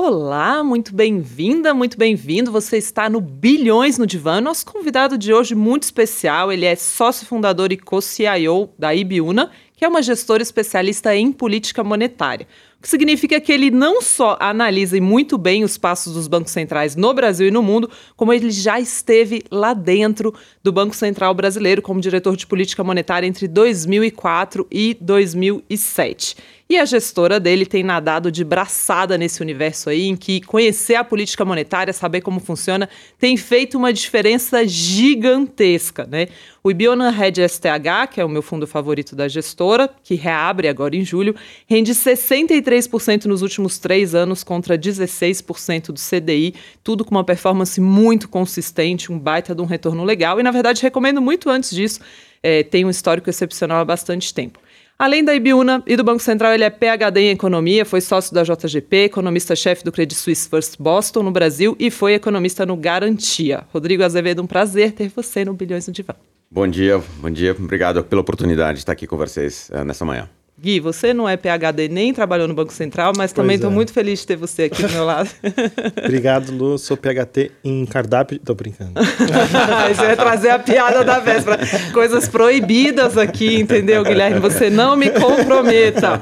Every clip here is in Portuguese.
Olá, muito bem-vinda, muito bem-vindo. Você está no Bilhões no Divã. Nosso convidado de hoje muito especial, ele é sócio fundador e co-CIO da Ibiúna, que é uma gestora especialista em política monetária. O que significa que ele não só analisa muito bem os passos dos bancos centrais no Brasil e no mundo, como ele já esteve lá dentro do Banco Central Brasileiro como diretor de política monetária entre 2004 e 2007. E a gestora dele tem nadado de braçada nesse universo aí, em que conhecer a política monetária, saber como funciona, tem feito uma diferença gigantesca, né? O Ibiona Red STH, que é o meu fundo favorito da gestora, que reabre agora em julho, rende 63% nos últimos três anos contra 16% do CDI, tudo com uma performance muito consistente, um baita de um retorno legal. E, na verdade, recomendo muito antes disso, é, tem um histórico excepcional há bastante tempo. Além da Ibiúna e do Banco Central, ele é PhD em Economia, foi sócio da JGP, economista-chefe do Credit Suisse First Boston no Brasil e foi economista no Garantia. Rodrigo Azevedo, um prazer ter você no Bilhões no Divã. Bom dia, bom dia. Obrigado pela oportunidade de estar aqui com vocês uh, nessa manhã. Gui, você não é PHD nem trabalhou no Banco Central, mas também estou é. muito feliz de ter você aqui do meu lado. Obrigado, Lu. Sou PHT em cardápio. Tô brincando. você vai trazer a piada da véspera. Coisas proibidas aqui, entendeu, Guilherme? Você não me comprometa.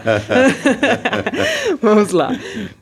Vamos lá.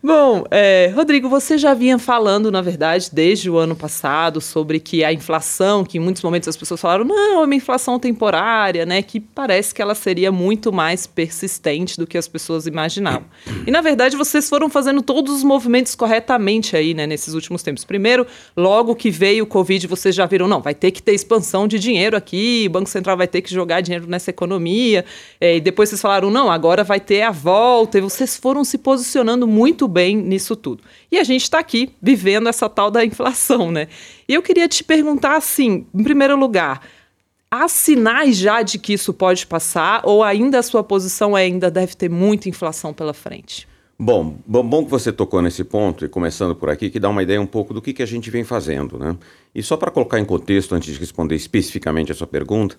Bom, é, Rodrigo, você já vinha falando, na verdade, desde o ano passado, sobre que a inflação, que em muitos momentos as pessoas falaram, não, é uma inflação temporária, né? Que parece que ela seria muito mais persistente persistente do que as pessoas imaginavam. E na verdade vocês foram fazendo todos os movimentos corretamente aí, né, nesses últimos tempos. Primeiro, logo que veio o Covid, vocês já viram, não, vai ter que ter expansão de dinheiro aqui, o Banco Central vai ter que jogar dinheiro nessa economia. É, e depois vocês falaram, não, agora vai ter a volta. E vocês foram se posicionando muito bem nisso tudo. E a gente está aqui vivendo essa tal da inflação, né? E eu queria te perguntar assim, em primeiro lugar, há sinais já de que isso pode passar ou ainda a sua posição é ainda deve ter muita inflação pela frente? Bom, bom, que você tocou nesse ponto e começando por aqui, que dá uma ideia um pouco do que, que a gente vem fazendo, né? E só para colocar em contexto, antes de responder especificamente a sua pergunta,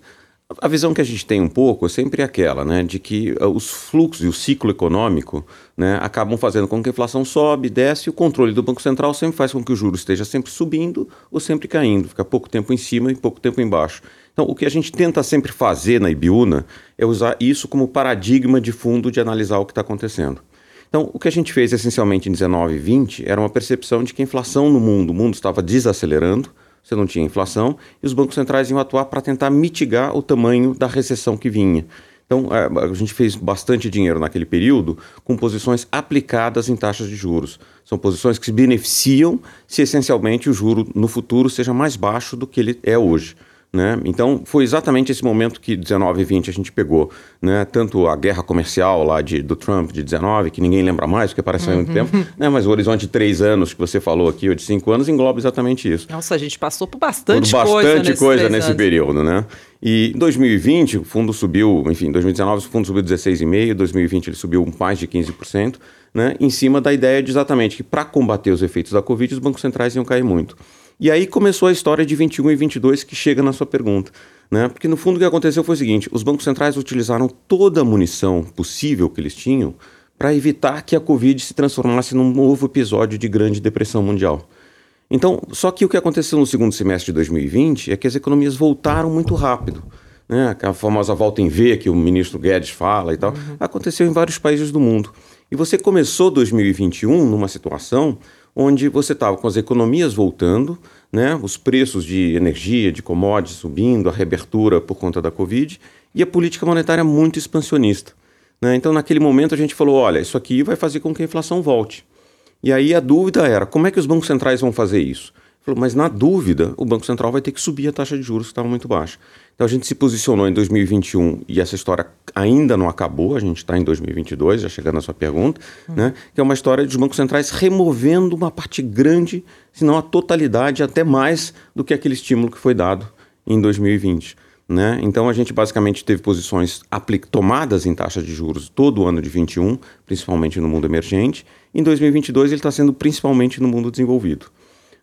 a visão que a gente tem um pouco é sempre aquela, né, de que uh, os fluxos e o ciclo econômico né, acabam fazendo com que a inflação sobe, desce, e o controle do Banco Central sempre faz com que o juro esteja sempre subindo ou sempre caindo, fica pouco tempo em cima e pouco tempo embaixo. Então, o que a gente tenta sempre fazer na Ibiúna é usar isso como paradigma de fundo de analisar o que está acontecendo. Então, o que a gente fez essencialmente em 19 e 20 era uma percepção de que a inflação no mundo, o mundo estava desacelerando, você não tinha inflação, e os bancos centrais iam atuar para tentar mitigar o tamanho da recessão que vinha. Então, a, gente fez bastante dinheiro naquele período com posições aplicadas em taxas de juros. São posições que se beneficiam se essencialmente o juro no futuro seja mais baixo do que ele é hoje. Né? Então, foi exatamente esse momento que 19 e 20 a gente pegou. Né? Tanto a guerra comercial lá de, do Trump de 19, que ninguém lembra mais, porque parece uhum. muito tempo, né? mas o horizonte de três anos que você falou aqui, ou de cinco anos, engloba exatamente isso. Nossa, a gente passou por bastante, por bastante coisa, coisa nesse período. Né? E em 2020, o fundo subiu, enfim, em 2019 o fundo subiu 16,5%, em 2020 ele subiu mais de 15%, né? em cima da ideia de exatamente que para combater os efeitos da Covid, os bancos centrais iam cair muito. E aí começou a história de 21 e 22 que chega na sua pergunta. Né? Porque no fundo o que aconteceu foi o seguinte: os bancos centrais utilizaram toda a munição possível que eles tinham para evitar que a Covid se transformasse num novo episódio de grande depressão mundial. Então, só que o que aconteceu no segundo semestre de 2020 é que as economias voltaram muito rápido. Né? A famosa volta em V que o ministro Guedes fala e tal, uhum. aconteceu em vários países do mundo. E você começou 2021 numa situação onde você estava com as economias voltando, né, os preços de energia, de commodities subindo, a reabertura por conta da Covid, e a política monetária muito expansionista. Né? Então, naquele momento, a gente falou: olha, isso aqui vai fazer com que a inflação volte. E aí a dúvida era: como é que os bancos centrais vão fazer isso? Falou, mas na dúvida, o Banco Central vai ter que subir a taxa de juros, que estava muito baixa. Então a gente se posicionou em 2021 e essa história ainda não acabou, a gente está em 2022, já chegando à sua pergunta, uhum. né? que é uma história dos bancos centrais removendo uma parte grande, se não a totalidade, até mais do que aquele estímulo que foi dado em 2020. Né? Então a gente basicamente teve posições tomadas em taxa de juros todo o ano de 21, principalmente no mundo emergente. Em 2022 ele está sendo principalmente no mundo desenvolvido.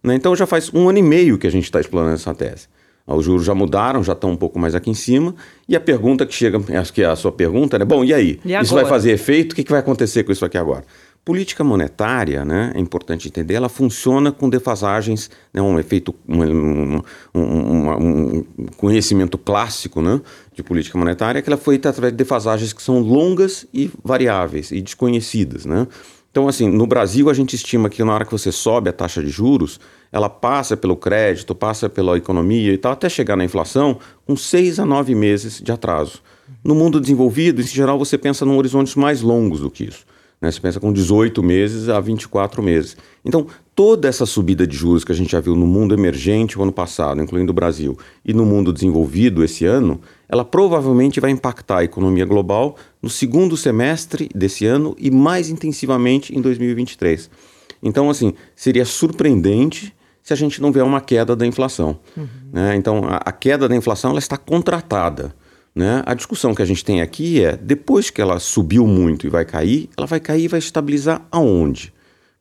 Né? Então já faz um ano e meio que a gente está explorando essa tese. Os juros já mudaram, já estão um pouco mais aqui em cima. E a pergunta que chega, acho que é a sua pergunta, né? Bom, e aí? E isso vai fazer efeito? O que, que vai acontecer com isso aqui agora? política monetária, né, é importante entender, ela funciona com defasagens, né, um efeito, um, um, um, um conhecimento clássico né, de política monetária, que ela foi através de defasagens que são longas e variáveis e desconhecidas. Né? Então, assim, no Brasil a gente estima que na hora que você sobe a taxa de juros, ela passa pelo crédito, passa pela economia e tal, até chegar na inflação, com seis a nove meses de atraso. No mundo desenvolvido, em geral, você pensa em horizontes mais longos do que isso. Né? Você pensa com 18 meses a 24 meses. Então, toda essa subida de juros que a gente já viu no mundo emergente o ano passado, incluindo o Brasil, e no mundo desenvolvido esse ano, ela provavelmente vai impactar a economia global no segundo semestre desse ano e mais intensivamente em 2023. Então, assim, seria surpreendente se a gente não vê uma queda da inflação. Uhum. Né? Então, a, a, queda da inflação ela está contratada. Né? A discussão que a gente tem aqui é, depois que ela subiu muito e vai cair, ela vai cair e vai estabilizar aonde?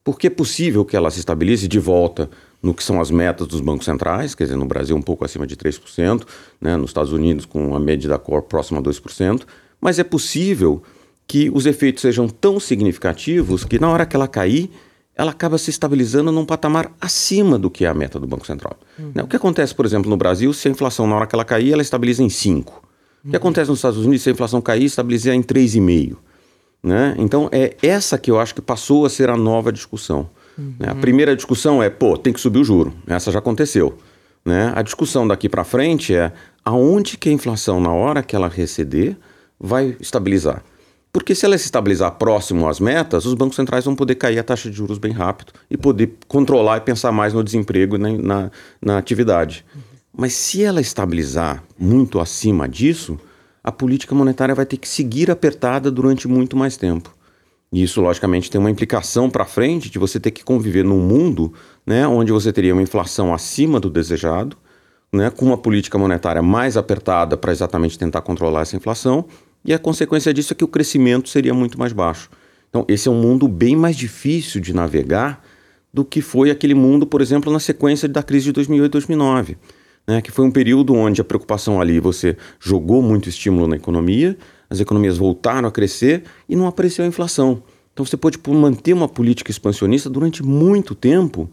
Porque é possível que ela se estabilize de volta no que são as metas dos bancos centrais, quer dizer, no Brasil um pouco acima de 3%, né? nos Estados Unidos com a média da cor próxima a 2%, mas é possível que os efeitos sejam tão significativos que na hora que ela cair, ela acaba se estabilizando num patamar acima do que é a meta do Banco Central. Uhum. Né? O que acontece, por exemplo, no Brasil, se a inflação na hora que ela cair, ela estabiliza em 5%. O que acontece nos Estados Unidos se a inflação cair, estabilizar em 3,5%. Né? Então, é essa que eu acho que passou a ser a nova discussão. Uhum. Né? A primeira discussão é, pô, tem que subir o juro. Essa já aconteceu. Né? A discussão daqui para frente é aonde que a inflação, na hora que ela receder, vai estabilizar. Porque se ela se estabilizar próximo às metas, os bancos centrais vão poder cair a taxa de juros bem rápido e poder controlar e pensar mais no desemprego e na, na, na atividade. Mas se ela estabilizar muito acima disso, a política monetária vai ter que seguir apertada durante muito mais tempo. E isso, logicamente, tem uma implicação para frente de você ter que conviver num mundo né, onde você teria uma inflação acima do desejado, né, com uma política monetária mais apertada para exatamente tentar controlar essa inflação, e a consequência disso é que o crescimento seria muito mais baixo. Então, esse é um mundo bem mais difícil de navegar do que foi aquele mundo, por exemplo, na sequência da crise de 2008 e 2009 né, que foi um período onde a preocupação ali, você jogou muito estímulo na economia, as economias voltaram a crescer e não apareceu a inflação. Então você pôde manter uma política expansionista durante muito tempo,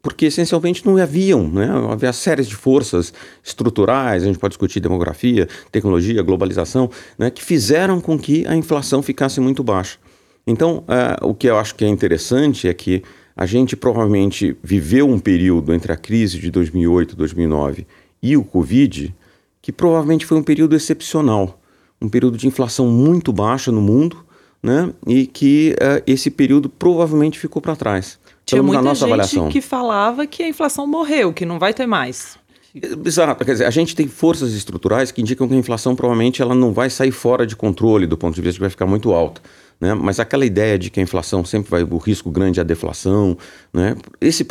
porque essencialmente não haviam, né? havia séries de forças estruturais, a gente pode discutir demografia, tecnologia, globalização, né? que fizeram com que a inflação ficasse muito baixa. Então, uh, o que eu acho que é interessante é que a gente provavelmente viveu um período entre a crise de 2008 e 2009 e o Covid, que provavelmente foi um período excepcional, um período de inflação muito baixa no mundo, né? E que uh, esse período provavelmente ficou para trás. Tinha muita nossa gente avaliação. que falava que a inflação morreu, que não vai ter mais. Exato, quer dizer, a gente tem forças estruturais que indicam que a inflação provavelmente ela não vai sair fora de controle do ponto de vista que vai ficar muito alta. Né? Mas aquela ideia de que a inflação sempre vai, o risco grande é a deflação, né? esse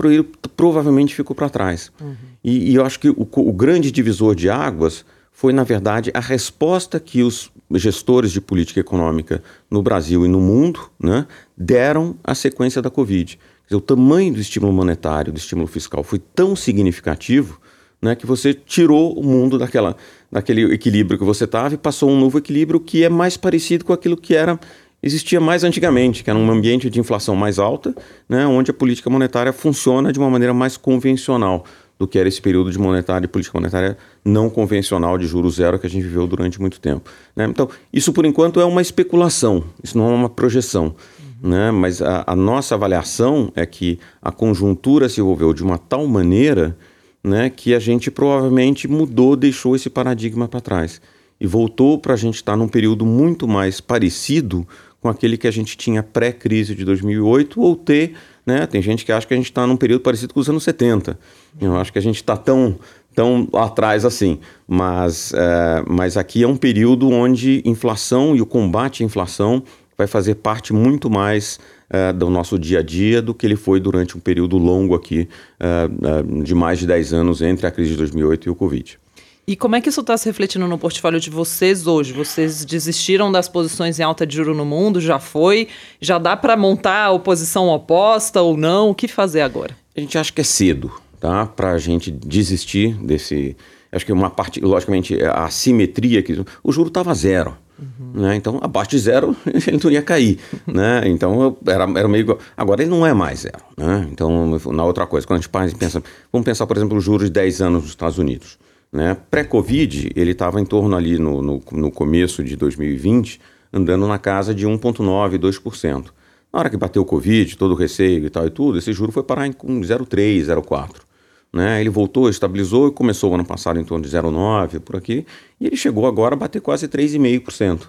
provavelmente ficou para trás. Uhum. E, e, eu acho que o, o grande divisor de águas foi, na verdade, a resposta que os gestores de política econômica no Brasil e no mundo né, deram à sequência da Covid. Dizer, o tamanho do estímulo monetário, do estímulo fiscal foi tão significativo né, que você tirou o mundo daquela, daquele equilíbrio que você estava e passou um novo equilíbrio que é mais parecido com aquilo que era existia mais antigamente, que era um ambiente de inflação mais alta, né, onde a política monetária funciona de uma maneira mais convencional do que era esse período de monetária e política monetária não convencional de juros zero que a gente viveu durante muito tempo. Né? Então, isso por enquanto é uma especulação, isso não é uma projeção. Uhum. Né? Mas a, a, nossa avaliação é que a conjuntura se envolveu de uma tal maneira né, que a gente provavelmente mudou, deixou esse paradigma para trás e voltou para a gente estar tá num período muito mais parecido com aquele que a gente tinha pré-crise de 2008 ou ter, né? Tem gente que acha que a gente está num período parecido com os anos 70. Eu acho que a gente está tão tão atrás assim, mas, é, mas aqui é um período onde inflação e o combate à inflação vai fazer parte muito mais é, do nosso dia a dia do que ele foi durante um período longo aqui é, é de mais de 10 anos entre a crise de 2008 e o Covid. E como é que isso está se refletindo no portfólio de vocês hoje? Vocês desistiram das posições em alta de juro no mundo? Já foi? Já dá para montar a oposição oposta ou não? O que fazer agora? A gente acha que é cedo, tá? Para a gente desistir desse acho que uma parte, logicamente, a assimetria que o juro estava zero. Uhum. Né? Então, abaixo de zero, ele não ia cair. né? Então, era, era meio. Agora, ele não é mais zero. Né? Então, na outra coisa, quando a gente pensa. Vamos pensar, por exemplo, o juros de 10 anos nos Estados Unidos. Né? Pré-Covid, ele estava em torno ali no, no, no, começo de 2020, andando na casa de 1,9%, 2%. Na hora que bateu o Covid, todo o receio e tal e tudo, esse juro foi parar em 0,3%, 0,4%. Né? Ele voltou, estabilizou e começou ano passado em torno de 0,9% por aqui, e ele chegou agora a bater quase 3,5%.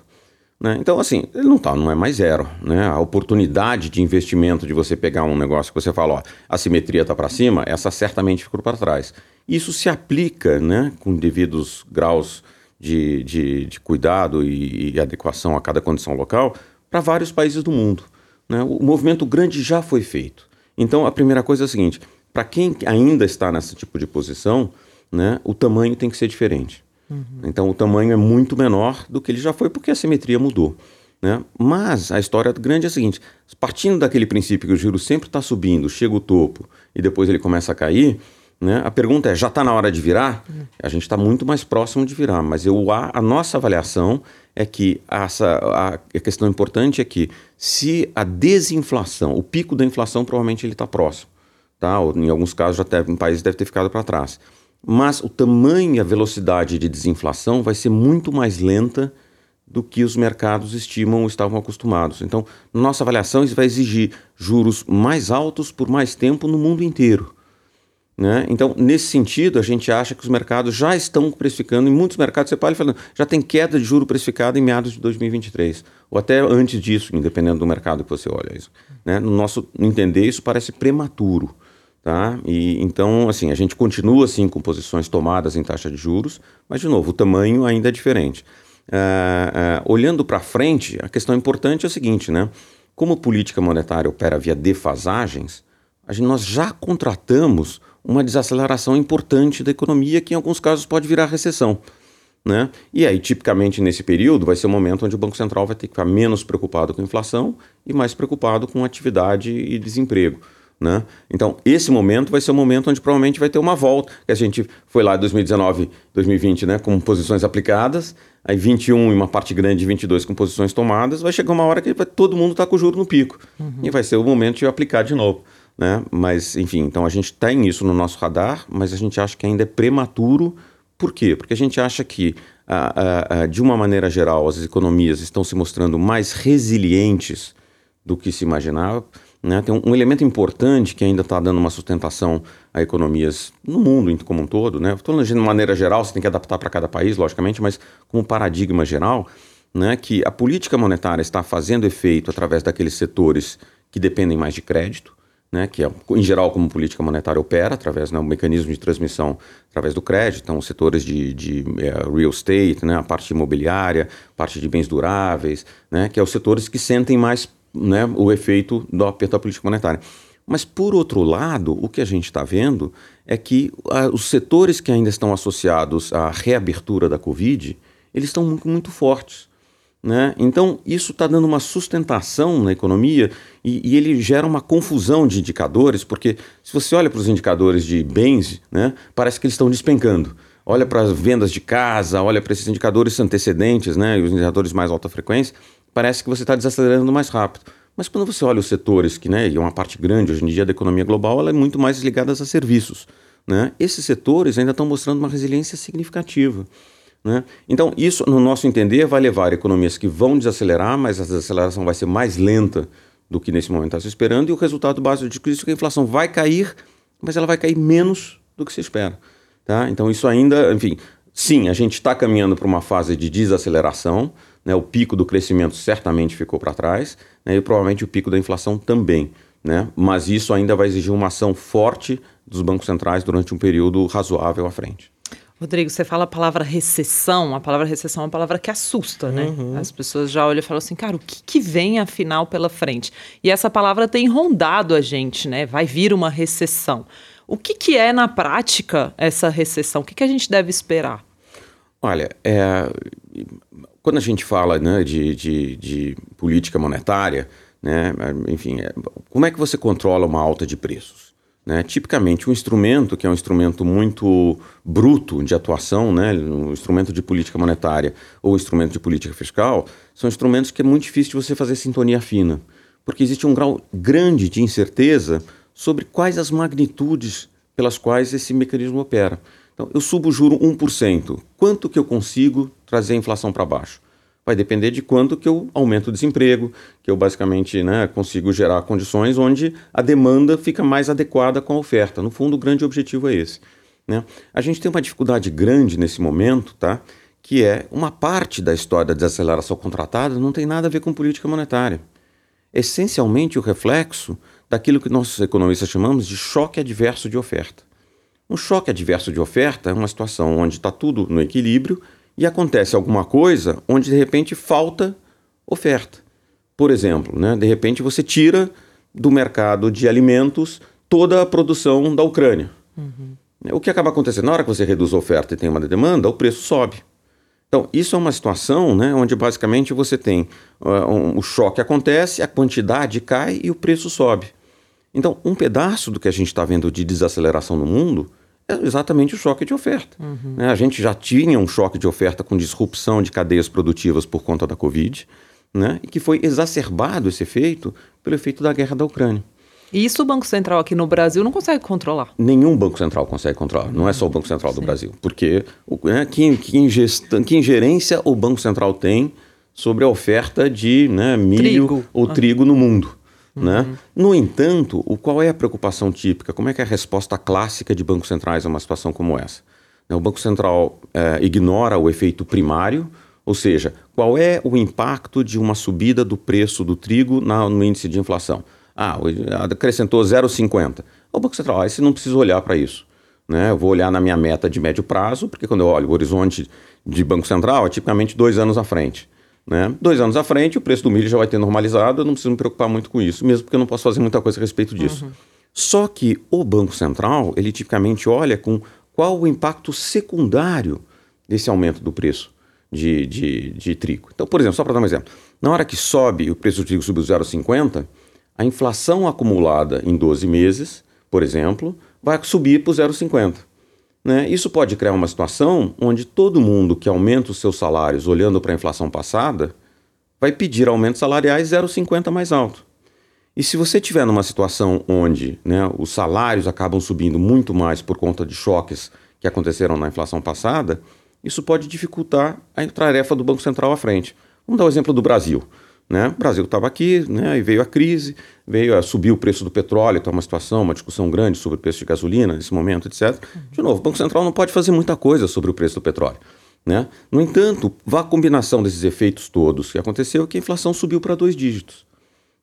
Né? Então, assim, ele não, tá, não é mais zero. Né? A oportunidade de investimento de você pegar um negócio que você fala, ó, a simetria está para cima, essa certamente ficou para trás. Isso se aplica, né, com devidos graus de, de, de cuidado e, e, adequação a cada condição local, para vários países do mundo. Né? O movimento grande já foi feito. Então, a primeira coisa é a seguinte: para quem ainda está nesse tipo de posição, né, o tamanho tem que ser diferente. Uhum. Então, o tamanho é muito menor do que ele já foi, porque a simetria mudou. Né? Mas a história grande é a seguinte: partindo daquele princípio que o giro sempre está subindo, chega o topo e depois ele começa a cair, né? A pergunta é: já está na hora de virar? A gente está muito mais próximo de virar, mas eu, a, a nossa avaliação é que essa, a, a, questão importante é que se a desinflação, o pico da inflação provavelmente ele está próximo, tá? Ou, em alguns casos já teve, um país deve ter ficado para trás. Mas o tamanho e a velocidade de desinflação vai ser muito mais lenta do que os mercados estimam ou estavam acostumados. Então, nossa avaliação vai exigir juros mais altos por mais tempo no mundo inteiro. Né? Então, nesse sentido, a gente acha que os mercados já estão precificando, em muitos mercados, você pode falar, já tem queda de juro precificada em meados de 2023, ou até antes disso, independendo do mercado que você olha. Isso, né? No nosso entender, isso parece prematuro. Tá? E, então, assim, a gente continua assim, com posições tomadas em taxa de juros, mas, de novo, o tamanho ainda é diferente. Uh, uh, olhando para frente, a questão importante é a seguinte, né? Como política monetária opera via defasagens, a gente, nós já contratamos uma desaceleração importante da economia, que em alguns casos pode virar recessão. Né? E aí, tipicamente, nesse período, vai ser o momento onde o Banco Central vai ter que ficar menos preocupado com a inflação e mais preocupado com atividade e desemprego. Né? Então, esse momento vai ser o momento onde provavelmente vai ter uma volta. Que a gente foi lá em 2019, 2020, né, com posições aplicadas, aí 21 e uma parte grande de 22 com posições tomadas, vai chegar uma hora que vai, todo mundo está com o juro no pico. Uhum. E vai ser o momento de aplicar de novo. Né? Mas, enfim, então a gente tem isso no nosso radar, mas a gente acha que ainda é prematuro. Por quê? Porque a gente acha que, de uma maneira geral, as economias estão se mostrando mais resilientes do que se imaginava. Né? Tem um, um, elemento importante que ainda está dando uma sustentação a economias no mundo como um todo. Né? Estou de uma maneira geral, você tem que adaptar para cada país, logicamente, mas como paradigma geral, né, que a política monetária está fazendo efeito através daqueles setores que dependem mais de crédito né, que é, em geral como política monetária opera, através do né, mecanismo de transmissão através do crédito, então setores de, de é, real estate, né, a parte imobiliária, parte de bens duráveis, né, que é os setores que sentem mais né, o efeito do aperto da política monetária. Mas, por outro lado, o que a gente está vendo é que a, os setores que ainda estão associados à reabertura da Covid, eles estão muito, muito fortes. Né? Então, isso está dando uma sustentação na economia e, e, ele gera uma confusão de indicadores, porque se você olha para os indicadores de bens, né, parece que eles estão despencando. Olha para as vendas de casa, olha para esses indicadores antecedentes, né, e os indicadores mais alta frequência, parece que você está desacelerando mais rápido. Mas quando você olha os setores, que né, e uma parte grande hoje em dia da economia global, ela é muito mais ligada a serviços. Né? Esses setores ainda estão mostrando uma resiliência significativa. Né? Então, isso, no nosso entender, vai levar economias que vão desacelerar, mas a desaceleração vai ser mais lenta do que nesse momento está se esperando, e o resultado básico de isso é que a inflação vai cair, mas ela vai cair menos do que se espera. Tá? Então, isso ainda, enfim, sim, a gente está caminhando para uma fase de desaceleração, né? o pico do crescimento certamente ficou para trás, né? e provavelmente o pico da inflação também. Né? Mas isso ainda vai exigir uma ação forte dos bancos centrais durante um período razoável à frente. Rodrigo, você fala a palavra recessão, a palavra recessão é uma palavra que assusta, né? Uhum. As pessoas já olham e falam assim, cara, o que, que vem afinal pela frente? E essa palavra tem rondado a gente, né? Vai vir uma recessão. O que, que é, na prática, essa recessão? O que, que a gente deve esperar? Olha, é, quando a gente fala né, de, de, de política monetária, né, enfim, é, como é que você controla uma alta de preços? Né? Tipicamente, um instrumento que é um instrumento muito bruto de atuação, né? um instrumento de política monetária ou instrumento de política fiscal, são instrumentos que é muito difícil de você fazer sintonia fina, porque existe um grau grande de incerteza sobre quais as magnitudes pelas quais esse mecanismo opera. Então, eu subo o juro 1%. Quanto que eu consigo trazer a inflação para baixo? Vai depender de quanto que eu aumento o desemprego, que eu basicamente né, consigo gerar condições onde a demanda fica mais adequada com a oferta. No fundo, o grande objetivo é esse. Né? A gente tem uma dificuldade grande nesse momento, tá? que é uma parte da história da desaceleração contratada não tem nada a ver com política monetária. Essencialmente o reflexo daquilo que nós economistas chamamos de choque adverso de oferta. Um choque adverso de oferta é uma situação onde está tudo no equilíbrio e acontece alguma coisa onde de repente falta oferta. Por exemplo, né, de repente você tira do mercado de alimentos toda a produção da Ucrânia. Uhum. O que acaba acontecendo? Na hora que você reduz a oferta e tem uma demanda, o preço sobe. Então, isso é uma situação né, onde basicamente você tem uh, um, o choque acontece, a quantidade cai e o preço sobe. Então, um pedaço do que a gente está vendo de desaceleração no mundo é exatamente o choque de oferta. Uhum. Né? A gente já tinha um choque de oferta com disrupção de cadeias produtivas por conta da Covid, né? e que foi exacerbado esse efeito pelo efeito da guerra da Ucrânia. E isso o Banco Central aqui no Brasil não consegue controlar? Nenhum Banco Central consegue controlar, não é só o Banco Central do Brasil. Porque né, que, que, ingestão, que ingerência o Banco Central tem sobre a oferta de né, milho trigo. ou ah. trigo no mundo? Né? Uhum. No entanto, o, qual é a preocupação típica? Como é que é a resposta clássica de bancos centrais a uma situação como essa? Né, o Banco Central é, ignora o efeito primário, ou seja, qual é o impacto de uma subida do preço do trigo na, no índice de inflação? Ah, acrescentou 0,50. O Banco Central, ah, você não precisa olhar para isso. Né? Eu vou olhar na minha meta de médio prazo, porque quando eu olho o horizonte de Banco Central, é tipicamente dois anos à frente. Né? Dois anos à frente, o preço do milho já vai ter normalizado, eu não preciso me preocupar muito com isso, mesmo porque eu não posso fazer muita coisa a respeito disso. Uhum. Só que o Banco Central, ele tipicamente olha com qual o impacto secundário desse aumento do preço de, de, de trigo. Então, por exemplo, só para dar um exemplo, na hora que sobe, o preço do trigo subiu 0,50, a inflação acumulada em 12 meses, por exemplo, vai subir para 0,50. Né? Isso pode criar uma situação onde todo mundo que aumenta os seus salários olhando para a inflação passada vai pedir aumentos salariais 0,50 mais alto. E se você tiver numa situação onde né, os salários acabam subindo muito mais por conta de choques que aconteceram na inflação passada, isso pode dificultar a tarefa do Banco Central à frente. Vamos dar o exemplo do Brasil. Né? O Brasil estava aqui, né? e veio a crise, veio a subir o preço do petróleo, está uma situação, uma discussão grande sobre o preço de gasolina nesse momento, etc. De novo, o Banco Central não pode fazer muita coisa sobre o preço do petróleo. Né? No entanto, a combinação desses efeitos todos que aconteceu é que a inflação subiu para dois dígitos.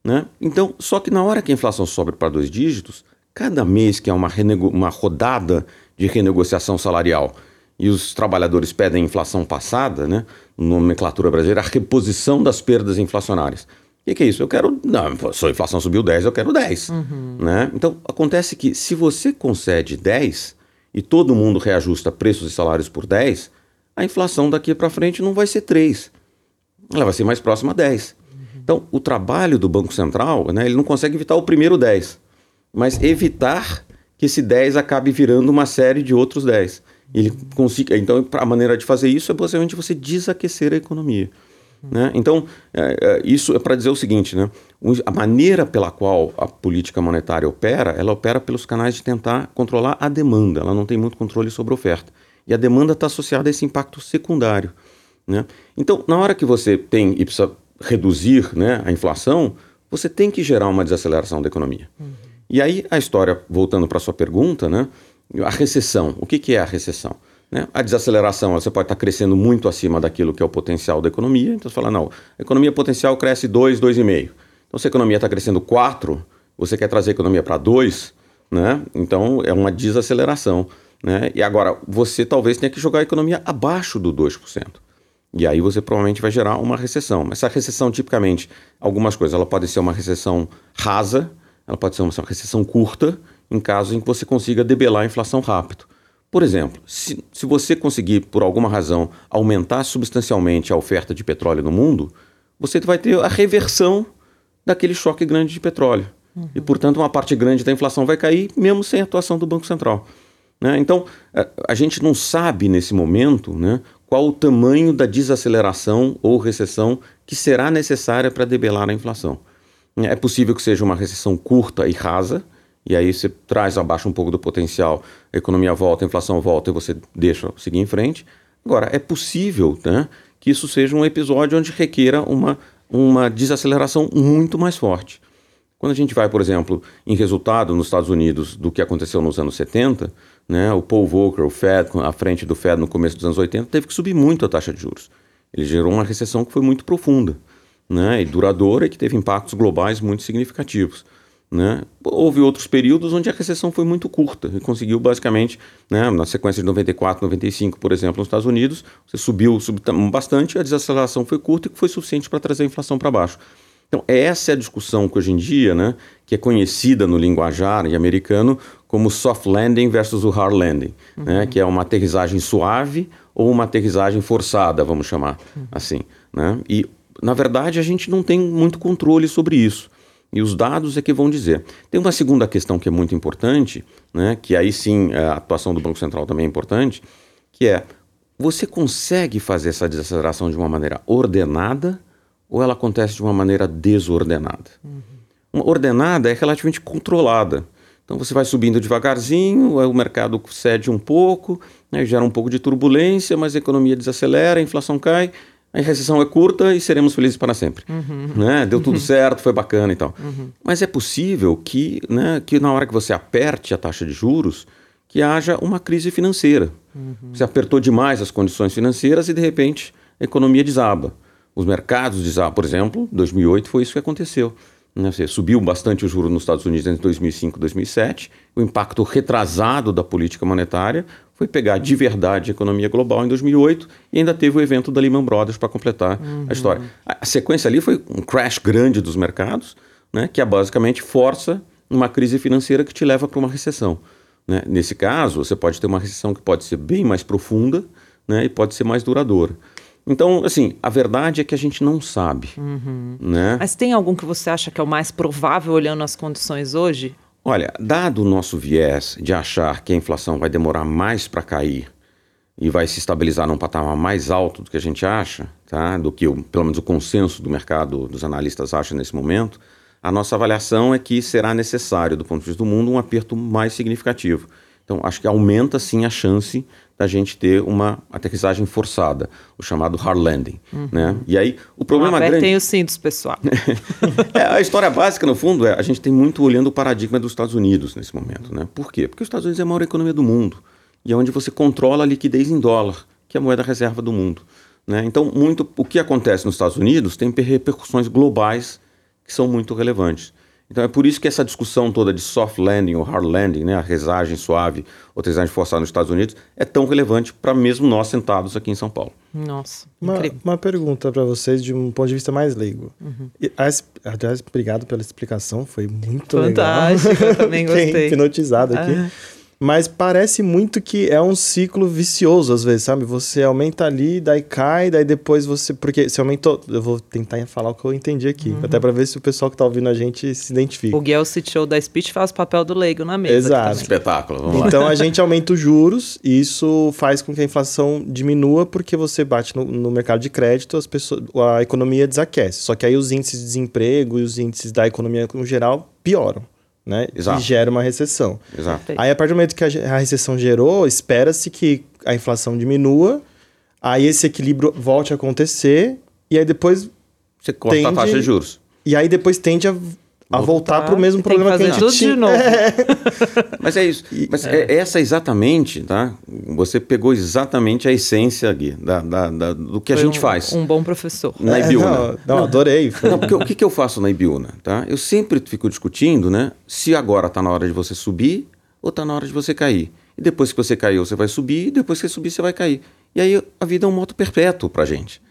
Né? Então, só que na hora que a inflação sobe para dois dígitos, cada mês que é uma, uma rodada de renegociação salarial e os trabalhadores pedem inflação passada, né, nomenclatura brasileira, a reposição das perdas inflacionárias. O que, que, é isso? Eu quero. Não, se a inflação subiu 10, eu quero 10. Uhum. Né? Então, acontece que se você concede 10 e todo mundo reajusta preços e salários por 10, a inflação daqui para frente não vai ser 3. Ela vai ser mais próxima a 10. Uhum. Então, o trabalho do Banco Central, né, ele não consegue evitar o primeiro 10, mas evitar que esse 10 acabe virando uma série de outros 10. Ele consiga, então, a maneira de fazer isso é basicamente você desaquecer a economia. Né? Então, é, é, isso é para dizer o seguinte: né? a maneira pela qual a política monetária opera, ela opera pelos canais de tentar controlar a demanda, ela não tem muito controle sobre a oferta. E a demanda está associada a esse impacto secundário. Né? Então, na hora que você tem e precisa reduzir né, a inflação, você tem que gerar uma desaceleração da economia. Uhum. E aí, a história, voltando para a sua pergunta, né? A recessão. O que, que é a recessão? Né? A desaceleração, você pode estar crescendo muito acima daquilo que é o potencial da economia. Então você fala, não, a economia potencial cresce 2, 2,5. Então se a economia está crescendo 4, você quer trazer a economia para 2, né? então é uma desaceleração. Né? E agora, você talvez tenha que jogar a economia abaixo do 2%. E aí você provavelmente vai gerar uma recessão. Mas essa recessão, tipicamente, algumas coisas, ela pode ser uma recessão rasa, ela pode ser uma recessão curta, em casos em que você consiga debelar a inflação rápido. Por exemplo, se, se você conseguir, por alguma razão, aumentar substancialmente a oferta de petróleo no mundo, você vai ter a reversão daquele choque grande de petróleo. Uhum. E, portanto, uma parte grande da inflação vai cair, mesmo sem a atuação do Banco Central. Né? Então, a gente não sabe nesse momento né, qual o tamanho da desaceleração ou recessão que será necessária para debelar a inflação. É possível que seja uma recessão curta e rasa, e aí você traz abaixo um pouco do potencial, a economia volta, a inflação volta e você deixa seguir em frente. Agora, é possível né, que isso seja um episódio onde requeira uma, uma desaceleração muito mais forte. Quando a gente vai, por exemplo, em resultado nos Estados Unidos do que aconteceu nos anos 70, né, o Paul Volcker, o Fed, à frente do Fed no começo dos anos 80, teve que subir muito a taxa de juros. Ele gerou uma recessão que foi muito profunda né, e duradoura e que teve impactos globais muito significativos. Né? Houve outros períodos onde a recessão foi muito curta e conseguiu basicamente, né, na sequência de 94, 95, por exemplo, nos Estados Unidos, você subiu, subiu bastante, a desaceleração foi curta e foi suficiente para trazer a inflação para baixo. Então, essa é a discussão que hoje em dia, né, que é conhecida no linguajar americano como soft landing versus o hard landing, uhum. né, que é uma aterrissagem suave ou uma aterrissagem forçada, vamos chamar uhum. assim. Né? E, na verdade, a gente não tem muito controle sobre isso. E os dados é que vão dizer. Tem uma segunda questão que é muito importante, né, que aí sim a atuação do Banco Central também é importante, que é você consegue fazer essa desaceleração de uma maneira ordenada ou ela acontece de uma maneira desordenada. Uhum. Uma ordenada é relativamente controlada. Então você vai subindo devagarzinho, o mercado cede um pouco, né, gera um pouco de turbulência, mas a economia desacelera, a inflação cai, a recessão é curta e seremos felizes para sempre. Uhum. Né? Deu tudo uhum. certo, foi bacana e tal. Uhum. Mas é possível que, né, que na hora que você aperte a taxa de juros, que haja uma crise financeira. Uhum. Você apertou demais as condições financeiras e de repente a economia desaba. Os mercados desabam. Por exemplo, 2008 foi isso que aconteceu. Né? Você subiu bastante o juro nos Estados Unidos entre 2005 e 2007. O impacto retrasado da política monetária foi pegar de verdade a economia global em 2008 e ainda teve o evento da Lehman Brothers para completar uhum. a história. A, a sequência ali foi um crash grande dos mercados, né? que é basicamente força uma crise financeira que te leva para uma recessão. Né? Nesse caso, você pode ter uma recessão que pode ser bem mais profunda né? e pode ser mais duradoura. Então, assim, a verdade é que a gente não sabe. Uhum. Né? Mas tem algum que você acha que é o mais provável olhando as condições hoje? Olha, dado o nosso viés de achar que a inflação vai demorar mais para cair e vai se estabilizar num patamar mais alto do que a gente acha, tá? do que o, pelo menos o consenso do mercado dos analistas acha nesse momento, a nossa avaliação é que será necessário, do ponto de vista do mundo, um aperto mais significativo. Então, acho que aumenta sim a chance da gente ter uma aterrissagem forçada, o chamado hard landing. Uhum. Né? E aí, o problema grande... tem os cintos, pessoal. é, a história básica, no fundo, é a gente tem muito olhando o paradigma dos Estados Unidos nesse momento. Né? Por quê? Porque os Estados Unidos é a maior economia do mundo e é onde você controla a liquidez em dólar, que é a moeda reserva do mundo. Né? Então, muito o que acontece nos Estados Unidos tem repercussões globais que são muito relevantes. Então é por isso que essa discussão toda de soft landing ou hard landing, né, a rezagem suave ou rezagem forçada nos Estados Unidos, é tão relevante para mesmo nós sentados aqui em São Paulo. Nossa, uma, uma pergunta para vocês de um ponto de vista mais leigo. Uhum. E, aliás, obrigado pela explicação, foi muito Fantástico, legal. eu também gostei. hipnotizado aqui. Ah. Mas parece muito que é um ciclo vicioso, às vezes, sabe? Você aumenta ali, daí cai, daí depois você. Porque você aumentou. Eu vou tentar falar o que eu entendi aqui, uhum. até para ver se o pessoal que tá ouvindo a gente se identifica. O Guel City Show da Speech faz o papel do leigo na mesa. Exato. Espetáculo, vamos lá. Então a gente aumenta os juros e isso faz com que a inflação diminua porque você bate no, no mercado de crédito, as pessoas, a economia desaquece. Só que aí os índices de desemprego e os índices da economia no geral pioram né? Exato. E gera uma recessão. Exato. Aí, a partir do momento que a recessão gerou, espera-se que a inflação diminua, aí esse equilíbrio volte a acontecer, e aí depois. Você corta tende, a taxa de juros. E aí depois tende a a voltar para o mesmo problema que, que a gente tinha. de novo. É. Mas é isso. Mas é. é. essa exatamente, tá? Você pegou exatamente a essência, Gui, da, da, da do que Foi a gente um, faz. Um bom professor. Na Ibiúna. É, não, não, adorei. Não, porque o que, que eu faço na Ibiúna, tá? Eu sempre fico discutindo, né? Se agora está na hora de você subir ou está na hora de você cair. E depois que você caiu, você vai subir, e depois que você subir, você vai cair. E aí a vida é um moto perpétuo para gente.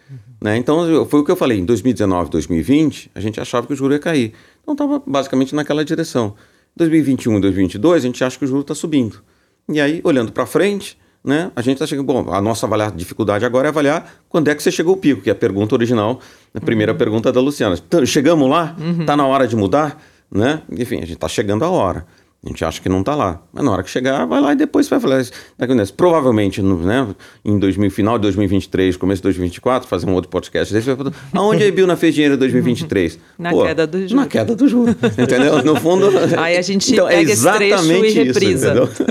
Né? Então, foi o que eu falei. Em 2019, 2020, a gente achava que o juro ia cair. Então estava basicamente naquela direção. 2021 e 2022 a gente acha que o juro está subindo. E aí, olhando para frente, né, a gente está chegando. Bom, a nossa avaliar, dificuldade agora é avaliar quando é que você chegou ao pico, que é a pergunta original, a primeira uhum. pergunta da Luciana. Chegamos lá? Está uhum. na hora de mudar? né? Enfim, a gente está chegando a hora. A gente acha que não está lá. Mas na hora que chegar, vai lá e depois vai falar. Provavelmente, no, né, em 2000, final de 2023, começo de 2024, fazer um outro podcast desse, vai falar, aonde a Ibiúna fez dinheiro em 2023? Na Pô, queda do juro. Na queda do juro. Entendeu? No fundo. Aí a gente então, pega é exatamente esse trecho e reprisa. Isso,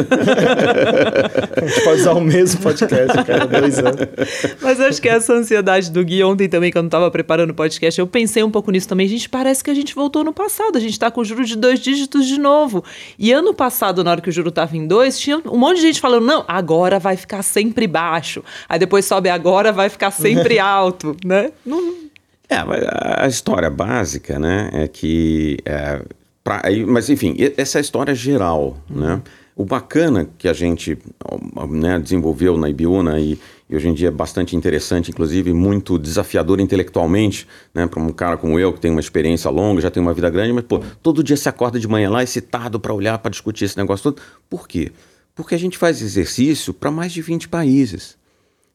a gente pode usar o mesmo podcast, cara, dois anos. Mas acho que essa ansiedade do Gui ontem também, quando estava preparando o podcast, eu pensei um pouco nisso também. Gente, parece que a gente voltou no passado. A gente está com juros de dois dígitos de novo. E ano passado, na hora que o juro estava em dois, tinha um monte de gente falando: não, agora vai ficar sempre baixo. Aí depois sobe agora, vai ficar sempre alto, né? Não... É, a história básica, né, é que. É, pra, mas, enfim, essa é a história geral, uhum. né? O bacana que a gente né, desenvolveu na Ibiúna e, e, hoje em dia é bastante interessante, inclusive muito desafiador intelectualmente, né, para um cara como eu que tem uma experiência longa, já tem uma vida grande, mas pô, todo dia se acorda de manhã lá excitado para olhar, para discutir esse negócio todo. Por quê? Porque a gente faz exercício para mais de 20 países.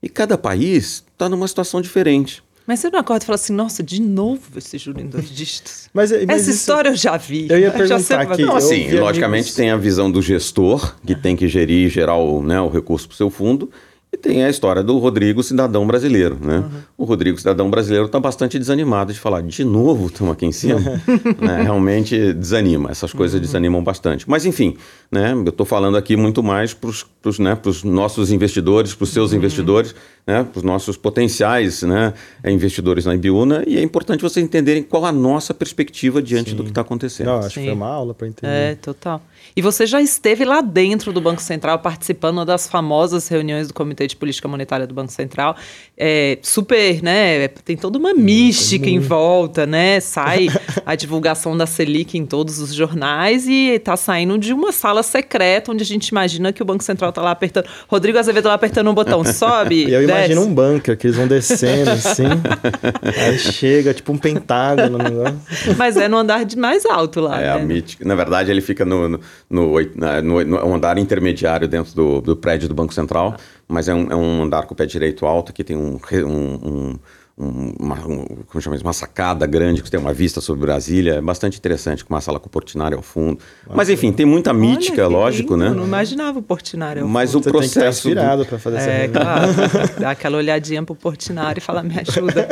E cada país está numa situação diferente. Mas você não acorda e fala assim, nossa, de novo esse juro em dois dígitos. mas, mas Essa isso, história eu já vi. Eu ia perguntar aqui. Não, assim, logicamente amigos... tem a visão do gestor, que tem que gerir e gerar o, né, o recurso para o seu fundo, e tem a história do Rodrigo Cidadão Brasileiro, né? Uhum. O Rodrigo Cidadão Brasileiro está bastante desanimado de falar, de novo estamos aqui em cima. né? Realmente desanima, essas coisas uhum. desanimam bastante. Mas enfim, né? eu estou falando aqui muito mais para os né? nossos investidores, para os seus uhum. investidores, né? para os nossos potenciais né? investidores na Ibiúna, e é importante vocês entenderem qual a nossa perspectiva diante Sim. do que está acontecendo. Não, acho Sim. que foi uma aula para entender. É, total. E você já esteve lá dentro do Banco Central participando das famosas reuniões do Comitê de Política Monetária do Banco Central. É, super, né? Tem toda uma mística em volta, né? Sai a divulgação da Selic em todos os jornais e está saindo de uma sala secreta onde a gente imagina que o Banco Central está lá apertando. Rodrigo Azevedo lá apertando um botão, sobe. e eu desce. imagino um bunker que eles vão descendo assim. aí chega, tipo um pentágono. Mas é no andar de mais alto lá. É né? a mítica. Na verdade, ele fica no, no no, no, no andar intermediário dentro do, do, prédio do Banco Central, mas é um, é um, andar com o pé direito alto, que tem um, um, um uma, como chama isso? uma sacada grande que tem uma vista sobre Brasília, é bastante interessante, com uma sala com o Portinari ao fundo. Nossa, mas enfim, tem muita mítica, lógico, lindo. né? Eu não imaginava o Portinari ao fundo. Mas o Você processo. Tem que estar inspirado para fazer é, essa claro. Dá aquela olhadinha pro Portinari e falar, me ajuda.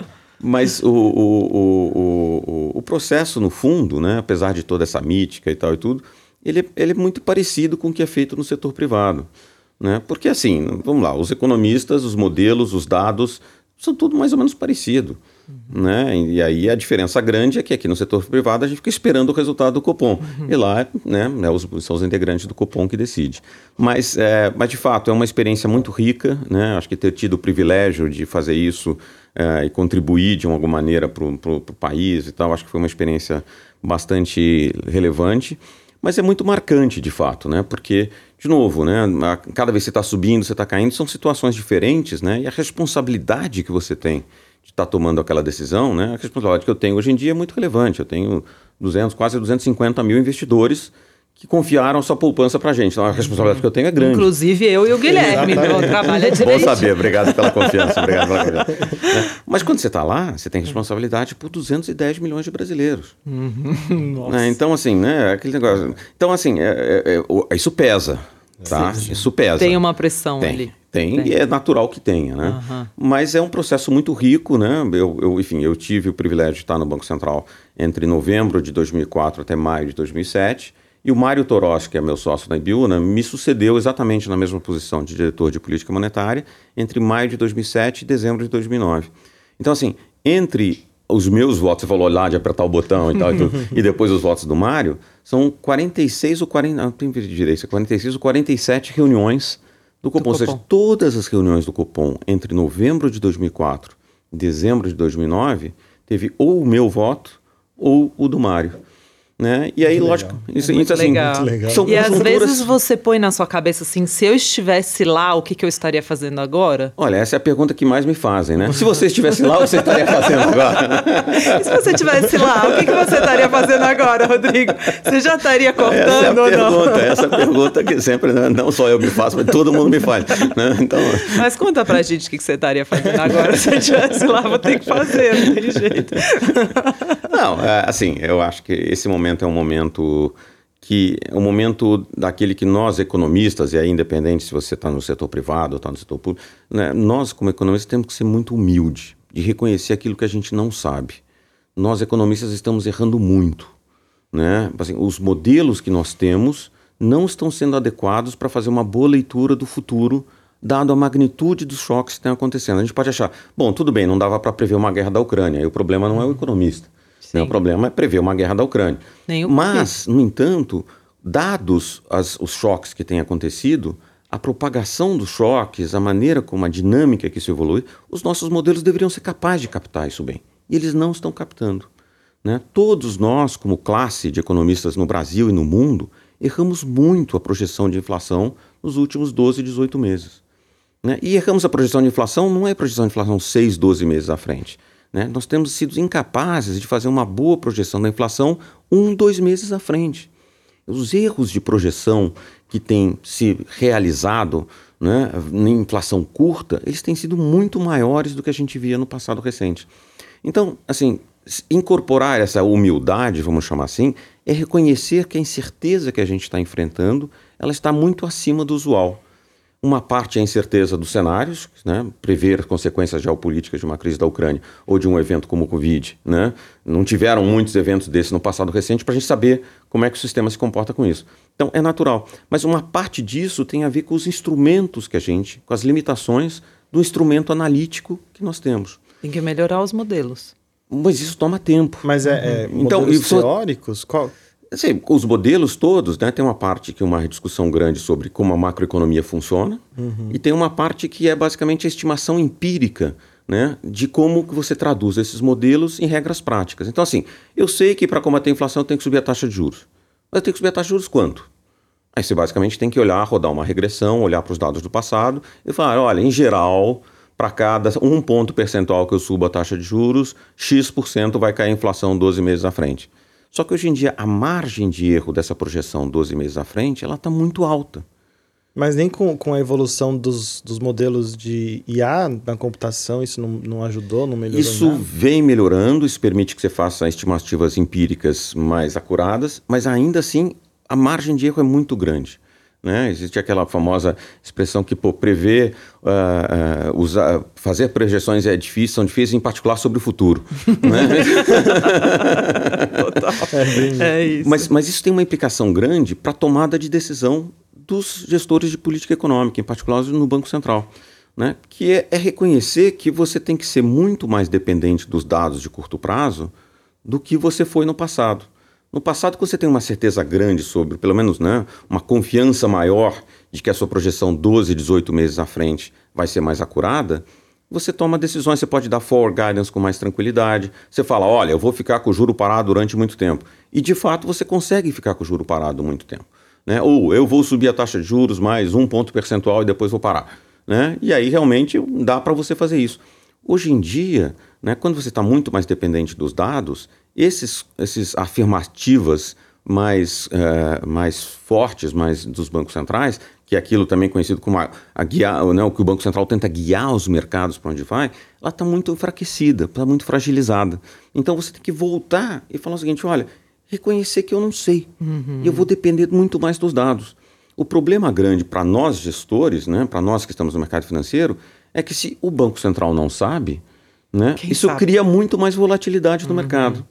Mas o, o, o, o, o processo, no fundo, né, apesar de toda essa mítica e tal e tudo, ele, é, ele é muito parecido com o que é feito no setor privado. Né? Porque, assim, vamos lá, os economistas, os modelos, os dados, são tudo mais ou menos parecido. Uhum. Né? E aí a diferença grande é que aqui no setor privado a gente fica esperando o resultado do Copom. Uhum. E lá né, né, os, são os integrantes do Copom que decide. Mas, é, mas de fato é uma experiência muito rica. Né? Acho que ter tido o privilégio de fazer isso é, e contribuir de alguma maneira para o país e tal, acho que foi uma experiência bastante relevante mas é muito marcante de fato, né? Porque, de novo, né? cada vez que você está subindo, você está caindo, são situações diferentes, né? E a responsabilidade que você tem de estar tá tomando aquela decisão, né? A responsabilidade que eu tenho hoje em dia é muito relevante. Eu tenho 200, quase 250 mil investidores que confiaram sua poupança para a gente. Então a responsabilidade que eu tenho é grande. Inclusive eu e o Guilherme, meu trabalho é direito. Bom saber, obrigado pela confiança. obrigado pela confiança. Mas quando você está lá, você tem responsabilidade por 210 milhões de brasileiros. Uhum. Né? Então, assim, né? Aquele negócio. Então, assim, é, é, é, isso pesa. Tá? Sim. Isso pesa. Tem uma pressão tem, ali. Tem, tem, e é natural que tenha, né? Uhum. Mas é um processo muito rico, né? Eu, eu, enfim, eu tive o privilégio de estar no Banco Central entre novembro de 2004 até maio de 2007 e o Mário Toros, que é meu sócio na Ibiúna, me sucedeu exatamente na mesma posição de diretor de política monetária entre maio de 2007 e dezembro de 2009. Então, assim, entre os meus votos, você falou lá de apertar o botão e tal, e, tudo, e depois os votos do Mário, são 46 ou 40, não tem direito, 46 ou 47 reuniões do Copom. Do ou seja, todas as reuniões do Copom entre novembro de 2004 e dezembro de 2009 teve ou o meu voto ou o do Mário. Né? E aí, muito lógico, legal. isso, é isso assim, legal. legal. São e às vezes você põe na sua cabeça assim, se eu estivesse lá, o que, que eu estaria fazendo agora? Olha, essa é a pergunta que mais me fazem, né? se você estivesse lá, o que você estaria fazendo agora? e se você estivesse lá, o que, que você estaria fazendo agora, Rodrigo? Você já estaria cortando essa é ou pergunta, não? Essa é a pergunta que sempre, né? não só eu me faço, mas todo mundo me faz. Né? Então... Mas conta pra gente o que, que você estaria fazendo agora. Se eu estivesse lá, vou ter que fazer, não tem jeito. Não, é, assim, eu acho que esse momento é um momento que é um momento daquele que nós economistas, e aí independente se você está no setor privado ou está no setor público, né, nós como economistas temos que ser muito humilde de reconhecer aquilo que a gente não sabe. Nós economistas estamos errando muito, né? Assim, os modelos que nós temos não estão sendo adequados para fazer uma boa leitura do futuro, dado a magnitude dos choques que estão acontecendo. A gente pode achar, bom, tudo bem, não dava para prever uma guerra da Ucrânia, e o problema não é o economista. Né? O problema é prever uma guerra da Ucrânia. Mas, no entanto, dados as, os choques que têm acontecido, a propagação dos choques, a maneira como a dinâmica que isso evolui, os nossos modelos deveriam ser capazes de captar isso bem. E eles não estão captando. Né? Todos nós, como classe de economistas no Brasil e no mundo, erramos muito a projeção de inflação nos últimos 12, 18 meses. Né? E erramos a projeção de inflação, não é projeção de inflação 6, 12 meses à frente. Né? Nós temos sido incapazes de fazer uma boa projeção da inflação um, dois meses à frente. Os erros de projeção que têm se realizado né, em inflação curta, eles têm sido muito maiores do que a gente via no passado recente. Então, assim, incorporar essa humildade, vamos chamar assim, é reconhecer que a incerteza que a gente está enfrentando, ela está muito acima do usual. Uma parte é a incerteza dos cenários, né? prever as consequências geopolíticas de uma crise da Ucrânia ou de um evento como o Covid. Né? Não tiveram muitos eventos desses no passado recente para a gente saber como é que o sistema se comporta com isso. Então é natural. Mas uma parte disso tem a ver com os instrumentos que a gente, com as limitações do instrumento analítico que nós temos. Tem que melhorar os modelos. Mas isso toma tempo. Mas é, é então, modelos teóricos? Qual? Assim, os modelos todos, né, tem uma parte que é uma discussão grande sobre como a macroeconomia funciona uhum. e tem uma parte que é basicamente a estimação empírica né, de como que você traduz esses modelos em regras práticas. Então, assim, eu sei que para combater a inflação eu tenho que subir a taxa de juros. Mas eu tenho que subir a taxa de juros quanto? Aí você basicamente tem que olhar, rodar uma regressão, olhar para os dados do passado e falar, olha, em geral, para cada um ponto percentual que eu subo a taxa de juros, X% vai cair a inflação 12 meses à frente. Só que hoje em dia a margem de erro dessa projeção 12 meses à frente, ela está muito alta. Mas nem com, com a evolução dos, dos modelos de IA na computação, isso não, não ajudou, não melhorou Isso nada? vem melhorando, isso permite que você faça estimativas empíricas mais acuradas, mas ainda assim a margem de erro é muito grande. Né? Existe aquela famosa expressão que pô, prever, uh, uh, usar, fazer projeções é difícil, são difíceis, em particular sobre o futuro. né? é, é isso. Mas, mas isso tem uma implicação grande para a tomada de decisão dos gestores de política econômica, em particular no Banco Central. Né? Que é, é reconhecer que você tem que ser muito mais dependente dos dados de curto prazo do que você foi no passado. No passado, quando você tem uma certeza grande sobre, pelo menos né, uma confiança maior de que a sua projeção 12, 18 meses à frente vai ser mais acurada, você toma decisões, você pode dar forward guidance com mais tranquilidade. Você fala, olha, eu vou ficar com o juro parado durante muito tempo. E de fato você consegue ficar com o juro parado muito tempo. Né? Ou eu vou subir a taxa de juros mais um ponto percentual e depois vou parar. Né? E aí realmente dá para você fazer isso. Hoje em dia, né, quando você está muito mais dependente dos dados, esses, esses afirmativas mais, uh, mais fortes mais dos bancos centrais, que é aquilo também conhecido como a, a guiar, né, o que o Banco Central tenta guiar os mercados para onde vai, ela está muito enfraquecida, está muito fragilizada. Então você tem que voltar e falar o seguinte: olha, reconhecer que eu não sei. Uhum. E eu vou depender muito mais dos dados. O problema grande para nós gestores, né, para nós que estamos no mercado financeiro, é que se o Banco Central não sabe, né, isso sabe? cria muito mais volatilidade no uhum. mercado.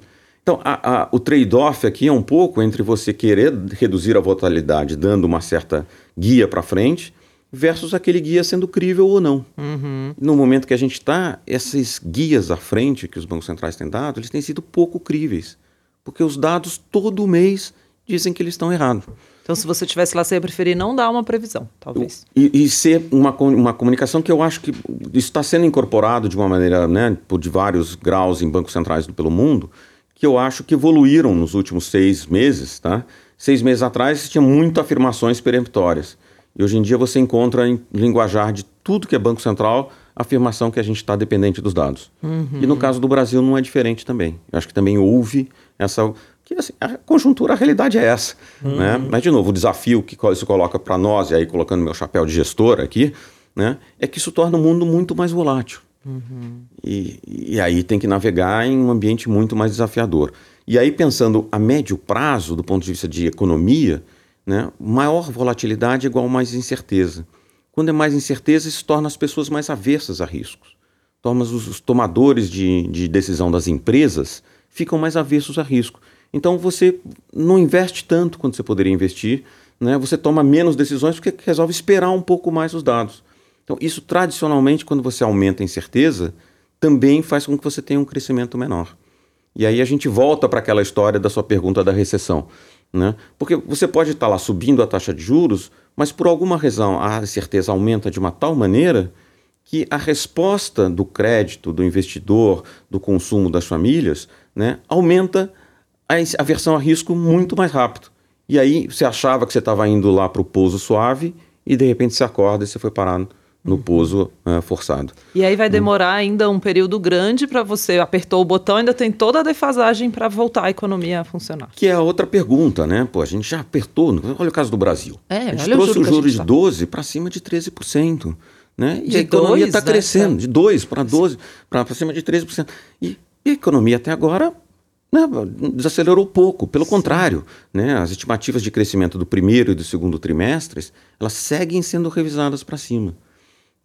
Então, a, a, o trade-off aqui é um pouco entre você querer reduzir a volatilidade dando uma certa guia para frente versus aquele guia sendo crível ou não. Uhum. No momento que a gente está, esses guias à frente que os bancos centrais têm dado, eles têm sido pouco críveis, porque os dados todo mês dizem que eles estão errados. Então, se você tivesse lá, você ia preferir não dar uma previsão, talvez. E, e ser uma, uma comunicação que eu acho que isso está sendo incorporado de uma maneira, né, por de vários graus em bancos centrais pelo mundo, que eu acho que evoluíram nos últimos seis meses. Tá? Seis meses atrás tinha muito afirmações peremptórias. E hoje em dia você encontra em linguajar de tudo que é Banco Central afirmação que a gente está dependente dos dados. Uhum. E no caso do Brasil não é diferente também. Eu acho que também houve essa. Que, assim, a conjuntura, a realidade é essa. Uhum. Né? Mas, de novo, o desafio que isso coloca para nós, e aí colocando meu chapéu de gestor aqui, né, é que isso torna o mundo muito mais volátil. Uhum. E, e aí tem que navegar em um ambiente muito mais desafiador. E aí, pensando a médio prazo, do ponto de vista de economia, né, maior volatilidade é igual mais incerteza. Quando é mais incerteza, isso torna as pessoas mais aversas a riscos. Torna os, os tomadores de, de decisão das empresas ficam mais avessos a risco. Então você não investe tanto quanto você poderia investir, né? você toma menos decisões porque resolve esperar um pouco mais os dados. Então, isso tradicionalmente, quando você aumenta a incerteza, também faz com que você tenha um crescimento menor. E aí a gente volta para aquela história da sua pergunta da recessão. Né? Porque você pode estar lá subindo a taxa de juros, mas por alguma razão a incerteza aumenta de uma tal maneira que a resposta do crédito, do investidor, do consumo das famílias, né, aumenta a aversão a risco muito mais rápido. E aí você achava que você estava indo lá para o pouso suave e de repente você acorda e você foi parar no pouso uh, forçado. E aí vai demorar ainda um período grande para você apertou o botão, ainda tem toda a defasagem para voltar a economia a funcionar. Que é a outra pergunta, né? Pô, a gente já apertou, olha o caso do Brasil. É, a gente trouxe o juros de 12 para cima de 13%. Né? E de a economia está né? crescendo, de 2 para 12, para cima de 13%. E, e a economia até agora né, desacelerou pouco, pelo Sim. contrário, né, as estimativas de crescimento do primeiro e do segundo trimestres, elas seguem sendo revisadas para cima.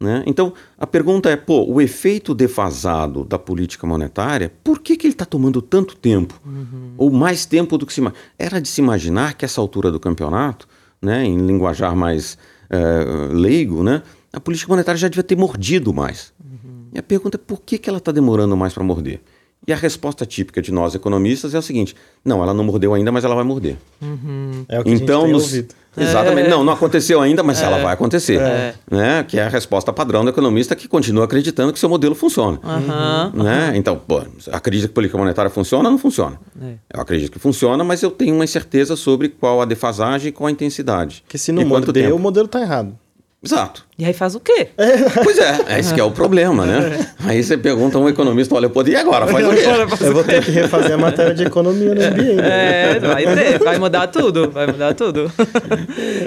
Né? Então, a pergunta é, pô, o efeito defasado da política monetária, por que, que ele está tomando tanto tempo? Uhum. Ou mais tempo do que se... Era de se imaginar que essa altura do campeonato, né, em linguajar mais uh, leigo, né, a política monetária já devia ter mordido mais. Uhum. E a pergunta é por que, que ela está demorando mais para morder? E a resposta típica de nós economistas é o seguinte: não, ela não mordeu ainda, mas ela vai morder. Uhum. É o que então, a gente tem nos... ouvido. Exatamente. É. Não, não aconteceu ainda, mas é. ela vai acontecer. É. Né? Que é a resposta padrão do economista que continua acreditando que seu modelo funciona. Uhum. Né? Então, pô, acredita que a política monetária funciona ou não funciona? É. Eu acredito que funciona, mas eu tenho uma incerteza sobre qual a defasagem e qual a intensidade. Porque se não morder, o modelo está errado. Exato. E aí faz o quê? Pois é, é esse que é o problema, né? Aí você pergunta a um economista, olha, pode e agora? Faz o quê? Eu vou ter que refazer a matéria de economia no MBA. Né? É, vai ter, vai mudar tudo, vai mudar tudo.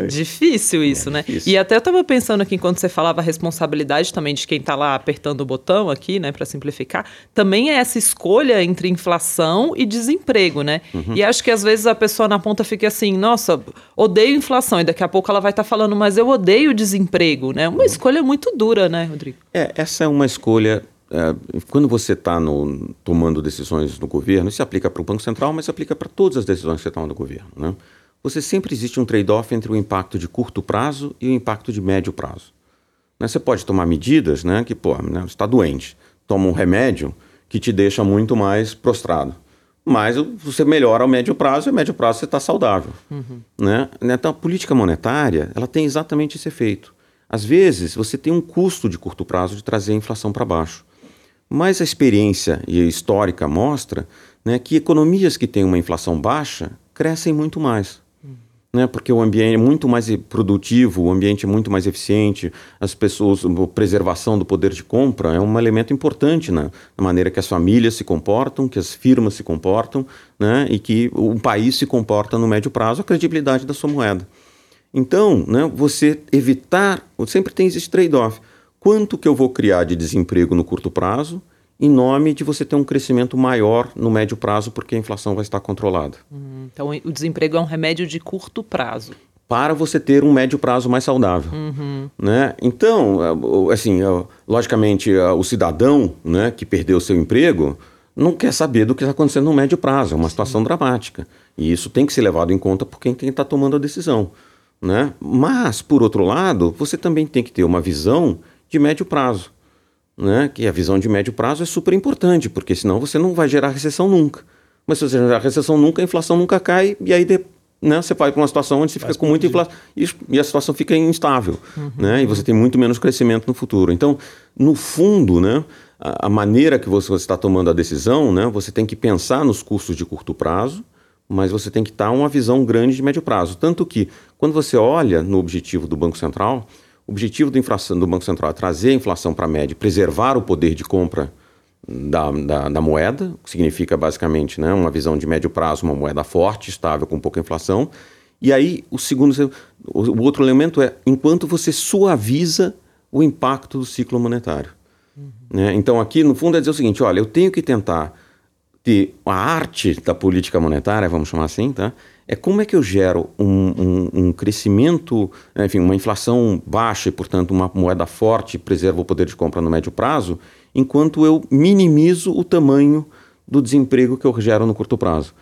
Difícil isso, é, né? Difícil. E até eu estava pensando aqui, enquanto você falava a responsabilidade também de quem está lá apertando o botão aqui, né, para simplificar, também é essa escolha entre inflação e desemprego, né? Uhum. E acho que às vezes a pessoa na ponta fica assim, nossa, odeio inflação, e daqui a pouco ela vai estar tá falando, mas eu odeio desemprego desemprego, né? Uma escolha muito dura, né, Rodrigo? É, essa é uma escolha. É, quando você está tomando decisões no governo, isso se aplica para o Banco Central, mas se aplica para todas as decisões que você toma no governo, né? Você sempre existe um trade-off entre o impacto de curto prazo e o impacto de médio prazo. Né? Você pode tomar medidas, né? Que, pô, né, você está doente, toma um remédio que te deixa muito mais prostrado mas você melhora ao médio prazo e a médio prazo você está saudável. Uhum. Né? Então, a política monetária ela tem exatamente esse efeito. Às vezes, você tem um custo de curto prazo de trazer a inflação para baixo. Mas a experiência e a histórica mostra né, que economias que têm uma inflação baixa crescem muito mais né? Porque o ambiente é muito mais produtivo, o ambiente é muito mais eficiente, as pessoas, a preservação do poder de compra é um elemento importante na, na maneira que as famílias se comportam, que as firmas se comportam, né? E que o país se comporta no médio prazo, a credibilidade da sua moeda. Então, né, você evitar, sempre tem esse trade-off. Quanto que eu vou criar de desemprego no curto prazo em nome de você ter um crescimento maior no médio prazo, porque a inflação vai estar controlada. Hum, então, o desemprego é um remédio de curto prazo. Para você ter um médio prazo mais saudável. Uhum. Né? Então, é, assim, é, logicamente, é, o cidadão né, que perdeu seu emprego não quer saber do que está acontecendo no médio prazo. É uma situação Sim. dramática. E isso tem que ser levado em conta por quem está tomando a decisão. Né? Mas, por outro lado, você também tem que ter uma visão de médio prazo né, que a visão de médio prazo é super importante, porque senão você não vai gerar recessão nunca. Mas se você gerar recessão nunca, a inflação nunca cai, e aí de, né, você vai para uma situação onde você fica com muita inflação e, e, a situação fica instável, uhum, né, e você tem muito menos crescimento no futuro. Então, no fundo, né, a, a maneira que você, você está tomando a decisão, né, você tem que pensar nos custos de curto prazo, mas você tem que estar uma visão grande de médio prazo. Tanto que, quando você olha no objetivo do Banco Central, o objetivo do, inflação, do Banco Central é trazer a inflação para a média, preservar o poder de compra da, da, da, moeda, que significa basicamente né, uma visão de médio prazo, uma moeda forte, estável, com pouca inflação. E aí, o segundo, o, o outro elemento é enquanto você suaviza o impacto do ciclo monetário. Uhum. Né? Então, aqui, no fundo, é dizer o seguinte: olha, eu tenho que tentar ter a arte da política monetária, vamos chamar assim, tá? É como é que eu gero um, um, um, crescimento, enfim, uma inflação baixa e, portanto, uma moeda forte preserva o poder de compra no médio prazo, enquanto eu minimizo o tamanho do desemprego que eu gero no curto prazo.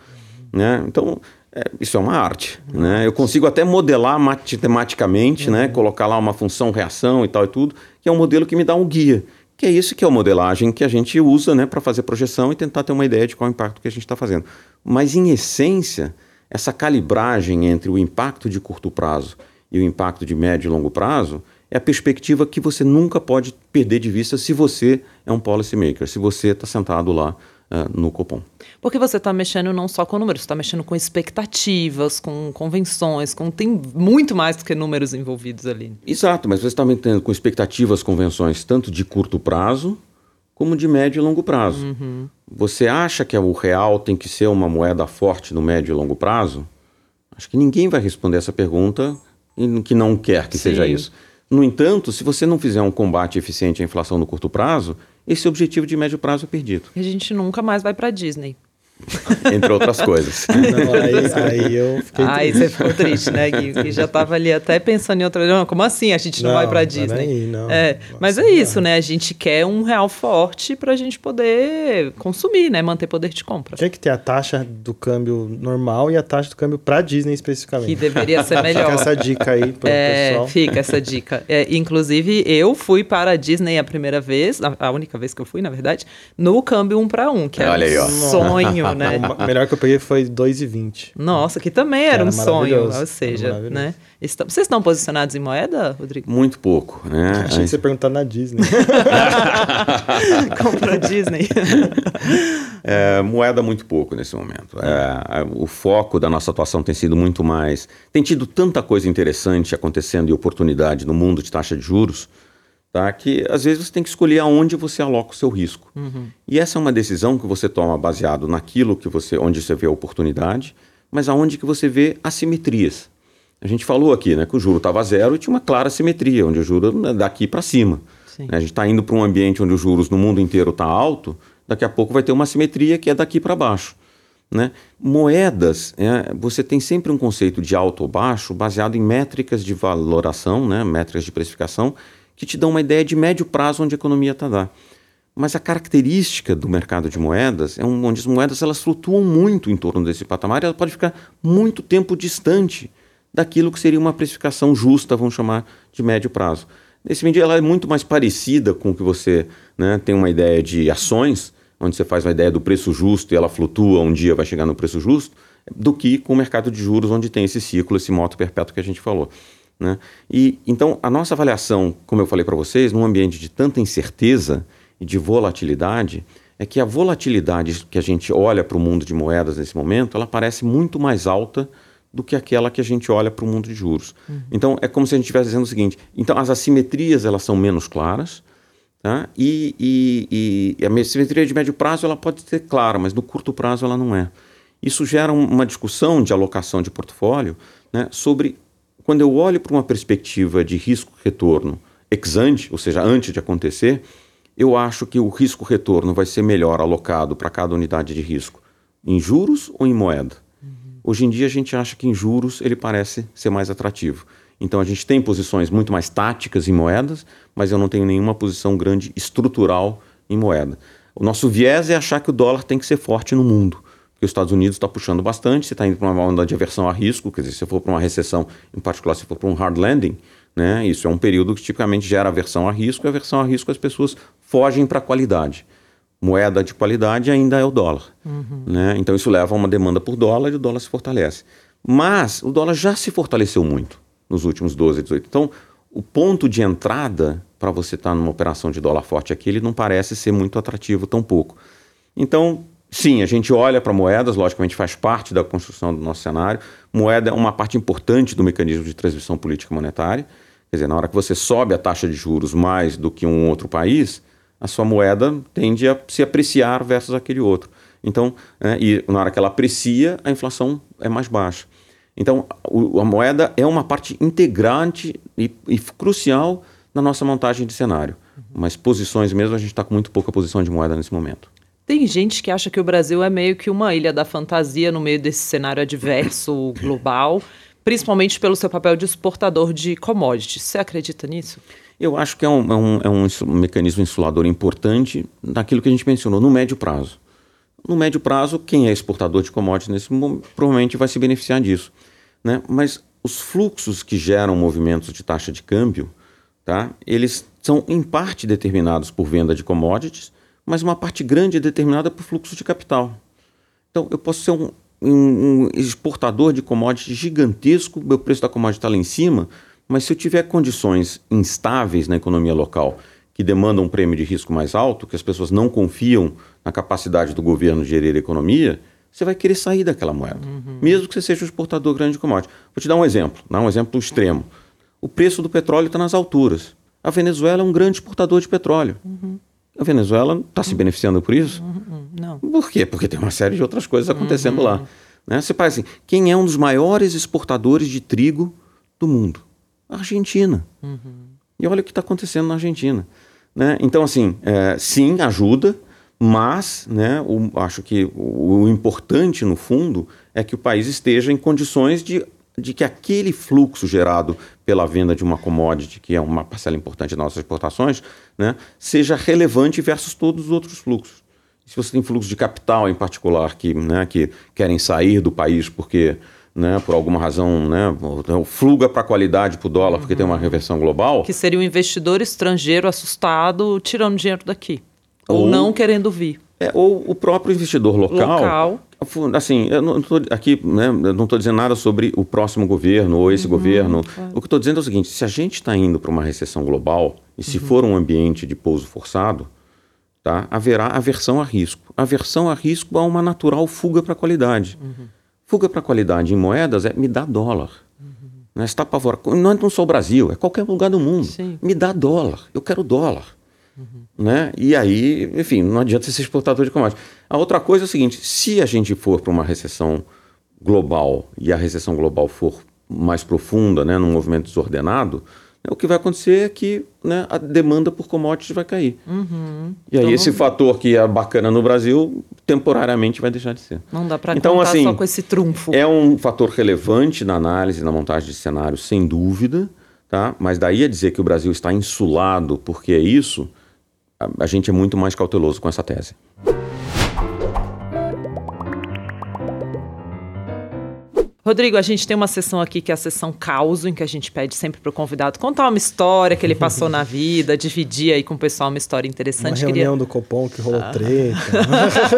Né? Então, é, isso é uma arte. Né? Eu consigo até modelar matematicamente, né? Uhum. colocar lá uma função reação e tal e tudo, que é um modelo que me dá um guia. Que é isso que é a modelagem que a gente usa né, para fazer projeção e tentar ter uma ideia de qual é o impacto que a gente está fazendo. Mas, em essência, essa calibragem entre o impacto de curto prazo e o impacto de médio e longo prazo é a perspectiva que você nunca pode perder de vista se você é um policymaker, se você está sentado lá uh, no Copom. Porque você está mexendo não só com números, você está mexendo com expectativas, com convenções, com tem muito mais do que números envolvidos ali. Exato, mas você está mexendo com expectativas, convenções, tanto de curto prazo como de médio e longo prazo. Uhum. Você acha que o real tem que ser uma moeda forte no médio e longo prazo? Acho que ninguém vai responder essa pergunta que não quer que Sim. seja isso. No entanto, se você não fizer um combate eficiente à inflação no curto prazo, esse objetivo de médio prazo é perdido. E a gente nunca mais vai para Disney. Entre outras coisas. Não, aí, aí, eu fiquei Aí você ficou triste, né, Gui? Que já estava ali até pensando em outra. Não, como assim? A gente não, não vai para Disney? Aí, não. É, mas é isso, né? A gente quer um real forte para a gente poder consumir, né? Manter poder de compra. Tinha que ter a taxa do câmbio normal e a taxa do câmbio para Disney especificamente. Que deveria ser melhor. Fica essa dica aí para o é, pessoal. Fica essa dica. É, inclusive, eu fui para a Disney a primeira vez, a única vez que eu fui, na verdade, no câmbio 1 para 1, que é um sonho, né? O melhor que eu peguei foi 2,20. Nossa, que também era, era um sonho. Ou seja, né? Vocês estão posicionados em moeda, Rodrigo? Muito pouco, né? Achei que você perguntar na Disney. Comprou Disney. É, moeda muito pouco nesse momento. É, o foco da nossa atuação tem sido muito mais. Tem tido tanta coisa interessante acontecendo e oportunidade no mundo de taxa de juros tá? que às vezes você tem que escolher aonde você aloca o seu risco. Uhum. E essa é uma decisão que você toma baseado naquilo que você, onde você vê a oportunidade, mas aonde que você vê assimetrias. A gente falou aqui né, que o juro estava zero e tinha uma clara simetria, onde o juro é daqui para cima. A gente está indo para um ambiente onde os juros no mundo inteiro está alto, daqui a pouco vai ter uma simetria que é daqui para baixo. Né? Moedas, é, você tem sempre um conceito de alto ou baixo baseado em métricas de valoração, né, métricas de precificação, que te dão uma ideia de médio prazo onde a economia está lá. Mas a característica do mercado de moedas é um, onde as moedas elas flutuam muito em torno desse patamar e ela pode ficar muito tempo distante daquilo que seria uma precificação justa, vamos chamar de médio prazo. Nesse sentido, ela é muito mais parecida com o que você né, tem uma ideia de ações, onde você faz uma ideia do preço justo e ela flutua, um dia vai chegar no preço justo, do que com o mercado de juros, onde tem esse ciclo, esse moto perpétuo que a gente falou. Né? E então a nossa avaliação, como eu falei para vocês, num ambiente de tanta incerteza e de volatilidade, é que a volatilidade que a gente olha para o mundo de moedas nesse momento, ela parece muito mais alta do que aquela que a gente olha para o mundo de juros. Uhum. Então é como se a gente estivesse dizendo o seguinte: então as assimetrias elas são menos claras, tá? e, e, e a assimetria de médio prazo ela pode ser clara, mas no curto prazo ela não é. Isso gera uma discussão de alocação de portfólio né, sobre quando eu olho para uma perspectiva de risco-retorno ex ante, ou seja, antes de acontecer, eu acho que o risco-retorno vai ser melhor alocado para cada unidade de risco em juros ou em moeda. Uhum. Hoje em dia a gente acha que em juros ele parece ser mais atrativo. Então a gente tem posições muito mais táticas em moedas, mas eu não tenho nenhuma posição grande estrutural em moeda. O nosso viés é achar que o dólar tem que ser forte no mundo que os Estados Unidos está puxando bastante, você está indo para uma onda de aversão a risco, quer dizer, se for para uma recessão, em particular se for para um hard landing, né, isso é um período que tipicamente gera aversão a risco, e aversão a risco as pessoas fogem para a qualidade. Moeda de qualidade ainda é o dólar. Uhum. Né? Então isso leva a uma demanda por dólar e o dólar se fortalece. Mas o dólar já se fortaleceu muito nos últimos 12, 18. Então, o ponto de entrada para você estar tá numa operação de dólar forte aqui, ele não parece ser muito atrativo tão pouco. Então, Sim, a gente olha para moedas, logicamente faz parte da construção do nosso cenário. Moeda é uma parte importante do mecanismo de transmissão política monetária. Quer dizer, na hora que você sobe a taxa de juros mais do que um outro país, a sua moeda tende a se apreciar versus aquele outro. Então, é, e na hora que ela aprecia, a inflação é mais baixa. Então, a moeda é uma parte integrante e, e crucial na nossa montagem de cenário. Mas posições mesmo, a gente está com muito pouca posição de moeda nesse momento. Tem gente que acha que o Brasil é meio que uma ilha da fantasia no meio desse cenário adverso global, principalmente pelo seu papel de exportador de commodities. Você acredita nisso? Eu acho que é um, é um, é um mecanismo insulador importante naquilo que a gente mencionou, no médio prazo. No médio prazo, quem é exportador de commodities nesse momento provavelmente vai se beneficiar disso. Né? Mas os fluxos que geram movimentos de taxa de câmbio, tá? eles são em parte determinados por venda de commodities, mas uma parte grande é determinada por fluxo de capital. Então, eu posso ser um, um, um exportador de commodities gigantesco, meu preço da commodity está lá em cima, mas se eu tiver condições instáveis na economia local que demandam um prêmio de risco mais alto, que as pessoas não confiam na capacidade do governo de gerir a economia, você vai querer sair daquela moeda, uhum. mesmo que você seja um exportador grande de commodities. Vou te dar um exemplo, né? um exemplo extremo. O preço do petróleo está nas alturas. A Venezuela é um grande exportador de petróleo. Uhum. A Venezuela está se beneficiando por isso? Uhum. Não. Por quê? Porque tem uma série de outras coisas acontecendo lá. Né? Você faz assim, quem é um dos maiores exportadores de trigo do mundo? A Argentina. E olha o que está acontecendo na Argentina. Né? Então, assim, é, sim, ajuda, mas né, o, acho que o, o, importante, no fundo, é que o país esteja em condições de, de que aquele fluxo gerado pela venda de uma commodity, que é uma parcela importante das nossas exportações, né, seja relevante versus todos os outros fluxos. Se você tem fluxo de capital, em particular, que, né, que querem sair do país porque né, por alguma razão, né, fluga para a qualidade para o dólar, porque tem uma reversão global. Que seria um investidor estrangeiro assustado tirando dinheiro daqui. Ou, ou não querendo vir. É, ou o próprio investidor local. local. Assim, eu não tô aqui, né, eu não estou dizendo nada sobre o próximo governo ou esse uhum, governo. É. O que estou dizendo é o seguinte: se a gente está indo para uma recessão global e se uhum. for um ambiente de pouso forçado, tá, haverá aversão a risco. Aversão a risco é uma natural fuga para a qualidade. Uhum. Fuga para a qualidade em moedas é me dá dólar. Uhum. Né, está apavorado. Não é não só o Brasil, é qualquer lugar do mundo. Sim. Me dá dólar. Eu quero dólar. Uhum. Né? E aí, enfim, não adianta ser exportador de commodities. A outra coisa é o seguinte: se a gente for para uma recessão global e a recessão global for mais profunda, né, num movimento desordenado, né, o que vai acontecer é que né, a demanda por commodities vai cair. Uhum. E aí então, esse fator que é bacana no Brasil, temporariamente vai deixar de ser. Não dá para então, contar assim, só com esse trunfo. É um fator relevante na análise, na montagem de cenários, sem dúvida. Tá? Mas daí a dizer que o Brasil está insulado porque é isso, a, gente é muito mais cauteloso com essa tese. Rodrigo, a gente tem uma sessão aqui que é a sessão caos, em que a gente pede sempre para o convidado contar uma história que ele passou na vida, dividir aí com o pessoal uma história interessante. Uma reunião Queria... do Copom que rolou ah. treta.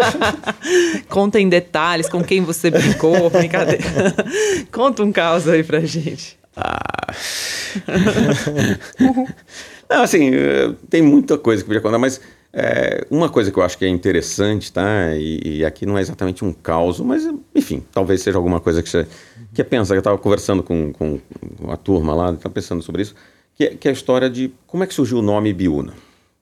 Conta em detalhes com quem você brincou, brincadeira. Conta um caos aí pra gente. Ah. Não, assim, eh, tem muita coisa que podia contar, mas é, uma coisa que eu acho que é interessante, tá? E, e, aqui não é exatamente um caos, mas enfim, talvez seja alguma coisa que você que é pensa. Eu estava conversando com, com a turma lá, estava pensando sobre isso, que é, que é a história de como é que surgiu o nome Biúna.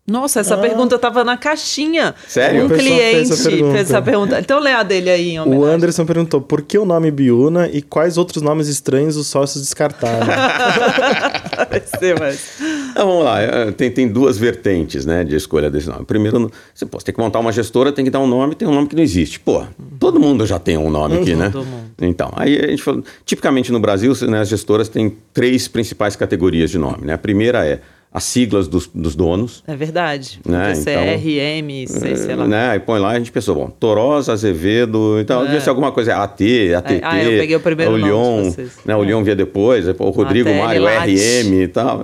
Nossa, essa ah. pergunta estava na caixinha. Sério? Um cliente fez essa, fez essa pergunta. Então lê a dele aí, em O Anderson perguntou por que o nome Biuna e quais outros nomes estranhos os sócios descartaram. Vai ser. Então, vamos lá, é, tem, tem duas vertentes né, de escolha desse nome. Primeiro, você pode ter que montar uma gestora, tem que dar um nome, tem um nome que não existe. Pô, todo mundo já tem um nome aqui, né? Todo mundo. Então, aí a gente falou, tipicamente no Brasil, né, as gestoras têm três principais categorias de nome. Né? A primeira é as siglas dos, dos donos. É verdade. Né? CRM, então, sei, sei lá. Né? Aí põe lá, a gente pensou, bom, Torosa, Azevedo, então é. devia ser alguma coisa, AT, ATT, ah, eu peguei o primeiro o Lyon, né? O Lyon via depois, o Rodrigo Mário, RM e tal.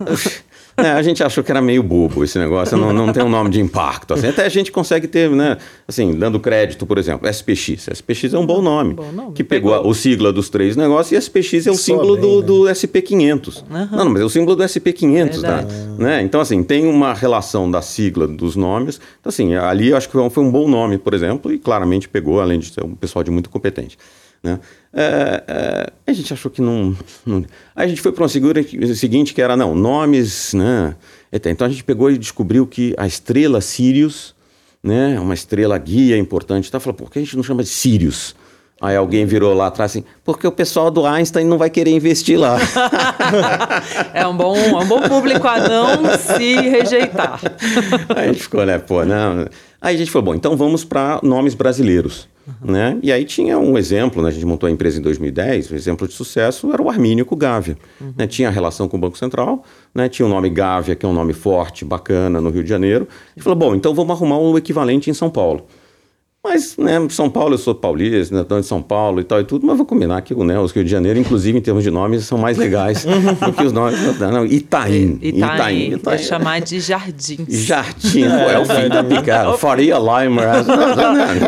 É, a gente achou que era meio bobo esse negócio, não, não tem um nome de impacto. Assim. Até a gente consegue ter, né? Assim, dando crédito, por exemplo, SPX. SPX é um bom nome. Bom nome que pegou, pegou, o sigla dos três negócios e SPX é o símbolo bem, do, né? do SP500. Uhum. Não, não, mas é o símbolo do SP500, tá? Né? Então, assim, tem uma relação da sigla dos nomes. Então, assim, ali eu acho que foi um bom nome, por exemplo, e claramente pegou, além de ser um pessoal de muito competente. Né? É, é, a gente achou que não, não. Aí a gente foi para uma segura seguinte que era, não, nomes. Né? Então a gente pegou e descobriu que a estrela Sirius, né, uma estrela guia importante, tá? falou, por que a gente não chama de Sirius? Aí alguém virou lá atrás assim, porque o pessoal do Einstein não vai querer investir lá. é um bom, é um bom público a não se rejeitar. Aí a gente ficou, né, pô, não. Aí a gente falou, bom, então vamos para nomes brasileiros. Uhum. Né? E aí tinha um exemplo, né? a gente montou a empresa em 2010, o um exemplo de sucesso era o Armínio com o Gávea. Uhum. Né? Tinha relação com o Banco Central, né? tinha o nome Gávea, que é um nome forte, bacana, no Rio de Janeiro. E falou, bom, então vamos arrumar um equivalente em São Paulo. Mas, né, São Paulo, eu sou paulista, né, de São Paulo e tal e tudo, mas vou combinar que né, os Rio de Janeiro, inclusive em termos de nomes, são mais legais do que os nomes. Não, Itaim. Itaim. Itaim. Itaim. Vai chamar de Jardins. Jardim, é, é o fim da picada. Faria Limer.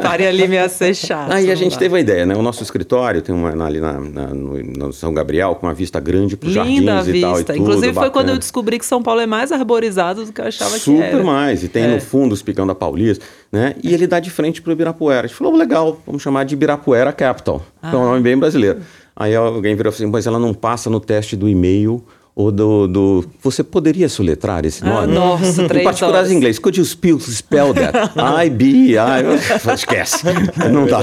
Faria Lima ia ser chato. Aí a gente teve a ideia, né? O nosso escritório tem uma ali na, na no, no, São Gabriel, com uma vista grande para os jardins vista. e tal. E tudo, inclusive foi quando eu descobri que São Paulo é mais arborizado do que eu achava Super que era. Super mais. E tem é. no fundo os Picão da Paulista, né? E ele dá de frente para o Ibirapuera. A gente falou, legal, vamos chamar de Ibirapuera Capital. Ah. É um nome bem brasileiro. Aí alguém virou assim, mas ela não passa no teste do e-mail ou do, do... Você poderia soletrar esse nome? Ah, nossa, três Em particular em inglês. Could you spell, spell that? I, B, I... Esquece. Não dá.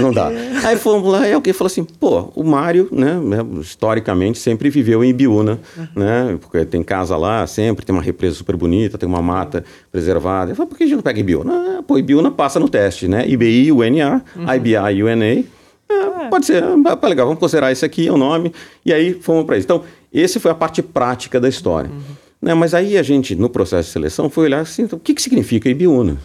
Não dá. Aí fomos lá e alguém falou assim, pô, o Mário, né, historicamente, sempre viveu em Ibiúna, né? Porque tem casa lá sempre, tem uma represa super bonita, tem uma mata preservada. Eu falei, por que a gente não pega Ibiúna? Ah, pô, Ibiúna passa no teste, né? IBI, UNA, uhum. IBI, UNA. É, pode ser, ah, legal, vamos considerar esse aqui, é o nome. E aí fomos para isso. Então, essa foi a parte prática da história. Uhum. Né, mas aí a gente, no processo de seleção, foi olhar assim, então, o que, que significa Ibiúna?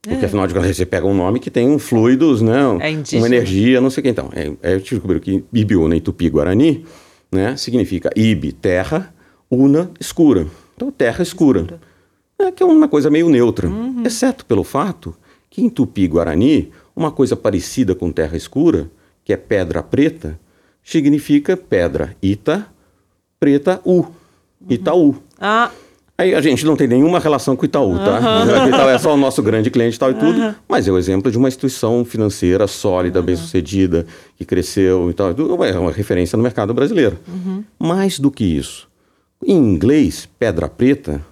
Porque, é. afinal de contas, você pega um nome que tem um fluidos, né? É uma energia, não sei o que. Então, é, é, eu descobri que Ibiúna, em Tupi-Guarani, né, significa Ibi, terra, Una, escura. Então, terra escura. escura. É, que é uma coisa meio neutra. Uhum. Exceto pelo fato que em Tupi-Guarani, uma coisa parecida com terra escura, que é pedra preta, significa pedra Ita, preta U. Itaú. Ah. Aí a gente não tem nenhuma relação com o Itaú, tá? Uhum. Itaú é só o nosso grande cliente e tal e tudo, uhum. mas é o exemplo de uma instituição financeira sólida, uhum. bem-sucedida, que cresceu e tal tudo. É uma referência no mercado brasileiro. Mais do que isso, em inglês, pedra preta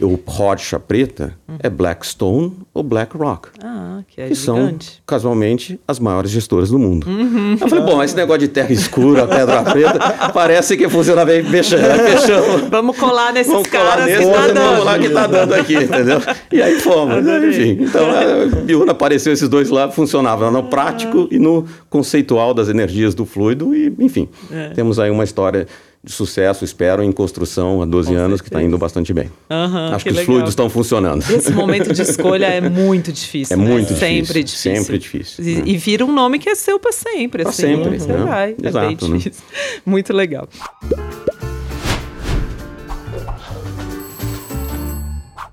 o rocha preta uhum. é Blackstone ou BlackRock. Ah, que é que gigante. são, casualmente, as maiores gestoras do mundo. Uhum. Eu falei, bom, esse negócio de terra escura, pedra preta, parece que funciona bem fechando. Vamos colar nesses vamos caras colar nesse, que tá dando. Vamos lá que tá dando aqui, entendeu? E aí fomos. Enfim, então a Biuna apareceu esses dois lá, funcionava no prático e no conceitual das energias do fluido e, enfim, é. temos aí uma história de sucesso, espero, em construção há 12 Com anos, certeza. que está indo bastante bem. Uhum, Acho que, que os fluidos estão funcionando. Esse momento de escolha é muito difícil. É né? muito sempre difícil. Sempre difícil. E, né? e, vira um nome que é seu para sempre. Para assim, sempre. Né? Vai, é Exato, bem né? difícil. Né? Muito legal.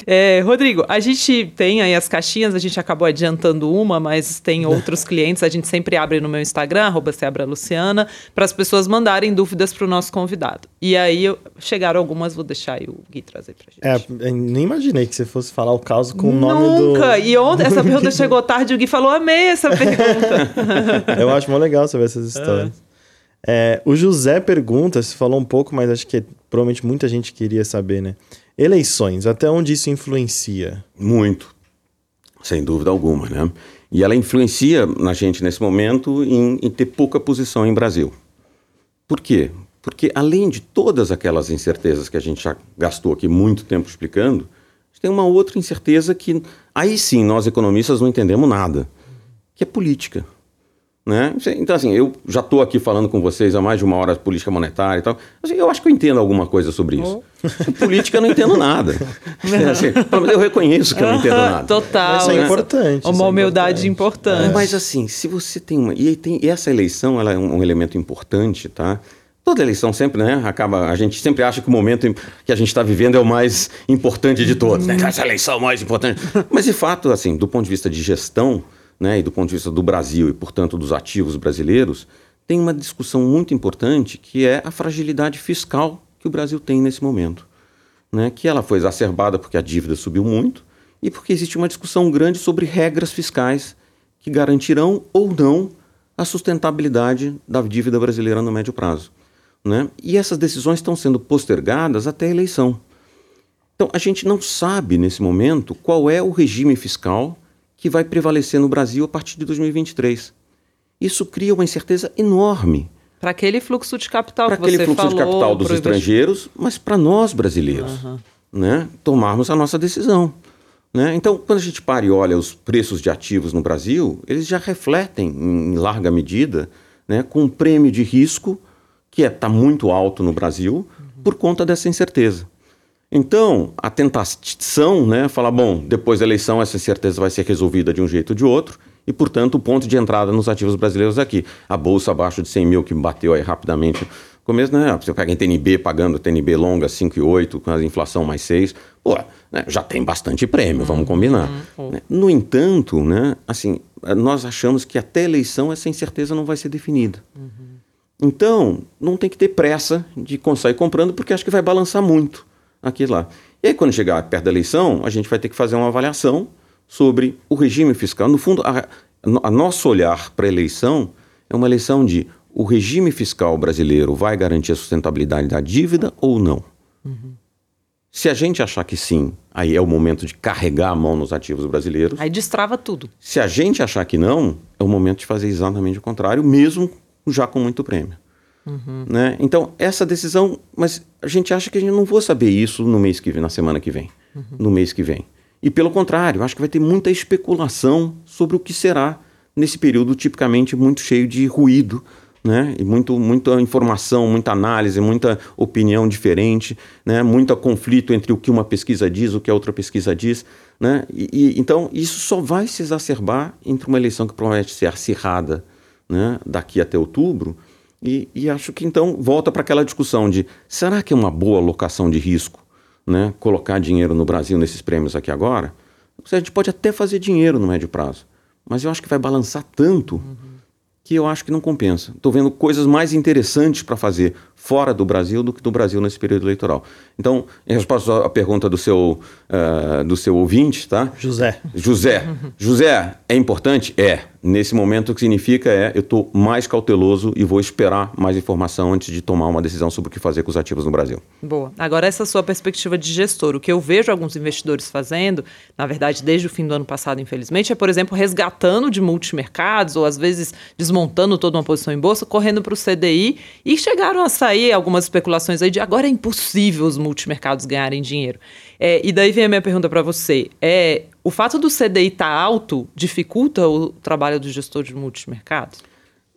É, Rodrigo, a gente tem aí as caixinhas, a gente acabou adiantando uma, mas tem outros clientes. A gente sempre abre no meu Instagram, arroba Luciana, para as pessoas mandarem dúvidas para o nosso convidado. E aí chegaram algumas, vou deixar aí o Gui trazer para gente. É, nem imaginei que você fosse falar o caso com o nome do... Nunca! E ontem essa pergunta chegou tarde e o Gui falou, amei essa pergunta. Eu acho muito legal saber essas histórias. É. É, o José pergunta, você falou um pouco, mas acho que provavelmente muita gente queria saber, né? Eleições, até onde isso influencia? Muito, sem dúvida alguma, né? E ela influencia na gente nesse momento em, em ter pouca posição em Brasil. Por quê? Porque além de todas aquelas incertezas que a gente já gastou aqui muito tempo explicando, tem uma outra incerteza que aí sim nós economistas não entendemos nada, que é política. Né? Então, assim, eu já estou aqui falando com vocês há mais de uma hora de política monetária e tal. Assim, eu acho que eu entendo alguma coisa sobre isso. Oh. Política eu não entendo nada. assim, eu reconheço que eu não entendo nada. Total. Isso é importante. Uma é humildade importante. importante. É. Mas, assim, se você tem uma. E, tem, e essa eleição ela é um, um elemento importante, tá? Toda eleição sempre, né? Acaba. A gente sempre acha que o momento que a gente está vivendo é o mais importante de todos. Né? Essa eleição é o mais importante. Mas, de fato, assim, do ponto de vista de gestão né, e do ponto de vista do Brasil e, portanto, dos ativos brasileiros, tem uma discussão muito importante que é a fragilidade fiscal que o Brasil tem nesse momento. Né, que ela foi exacerbada porque a dívida subiu muito e porque existe uma discussão grande sobre regras fiscais que garantirão ou não a sustentabilidade da dívida brasileira no médio prazo. Né? E essas decisões estão sendo postergadas até a eleição. Então, a gente não sabe, nesse momento, qual é o regime fiscal que vai prevalecer no Brasil a partir de 2023. Isso cria uma incerteza enorme. Para aquele fluxo de capital Para que aquele você fluxo falou, de capital dos estrangeiros, mas para nós brasileiros, né, tomarmos a nossa decisão. Né? Então, quando a gente para e olha os preços de ativos no Brasil, eles já refletem, em larga medida, né, com um prêmio de risco que está é, tá muito alto no Brasil por conta dessa incerteza. Então, a tentação, né, falar, bom, depois da eleição essa incerteza vai ser resolvida de um jeito ou de outro, e, portanto, o ponto de entrada nos ativos brasileiros é aqui. A bolsa abaixo de 100 mil, que bateu aí rapidamente. Começo, né? Você pega em TNB pagando TNB longa 5,8, com a inflação mais 6. Pô, né, já tem bastante prêmio, vamos combinar. Uhum. No entanto, né, assim, nós achamos que até a eleição essa incerteza não vai ser definida. Uhum. Então, não tem que ter pressa de sair comprando, porque acho que vai balançar muito aqui e lá. E aí, quando chegar perto da eleição, a gente vai ter que fazer uma avaliação sobre o regime fiscal. No fundo, a, a nosso olhar para a eleição é uma eleição de o regime fiscal brasileiro vai garantir a sustentabilidade da dívida ou não? Uhum. Se a gente achar que sim, aí é o momento de carregar a mão nos ativos brasileiros. Aí destrava tudo. Se a gente achar que não, é o momento de fazer exatamente o contrário, mesmo já com muito prêmio. Uhum. Né? Então, essa decisão, mas a gente acha que a gente não vai saber isso no mês que vem, na semana que vem, uhum. no mês que vem. E pelo contrário, acho que vai ter muita especulação sobre o que será nesse período tipicamente muito cheio de ruído, né? E muito, muita informação, muita análise, muita opinião diferente, né? Muito conflito entre o que uma pesquisa diz, o que a outra pesquisa diz, né? E, e então isso só vai se exacerbar entre uma eleição que promete ser acirrada, né? Daqui até outubro. E, e acho que então volta para aquela discussão de será que é uma boa alocação de risco né, colocar dinheiro no Brasil nesses prêmios aqui agora, a gente pode até fazer dinheiro no médio prazo, mas eu acho que vai balançar tanto uhum. que eu acho que não compensa. Estou vendo coisas mais interessantes para fazer fora do Brasil do que do Brasil nesse período eleitoral. Então, em resposta à pergunta do seu, uh, do seu ouvinte, tá? José. José. José, é importante? É. Nesse momento, o que significa é eu estou mais cauteloso e vou esperar mais informação antes de tomar uma decisão sobre o que fazer com os ativos no Brasil. Boa. Agora, essa sua perspectiva de gestor, o que eu vejo alguns investidores fazendo, na verdade, desde o fim do ano passado, infelizmente, é, por exemplo, resgatando de multimercados ou às vezes desmontando toda uma posição em bolsa, correndo para o CDI e chegaram a sair algumas especulações aí de agora é impossível os multimercados ganharem dinheiro. É, e daí vem a minha pergunta para você. É, o fato do CDI estar tá alto dificulta o trabalho do gestor de multimercados?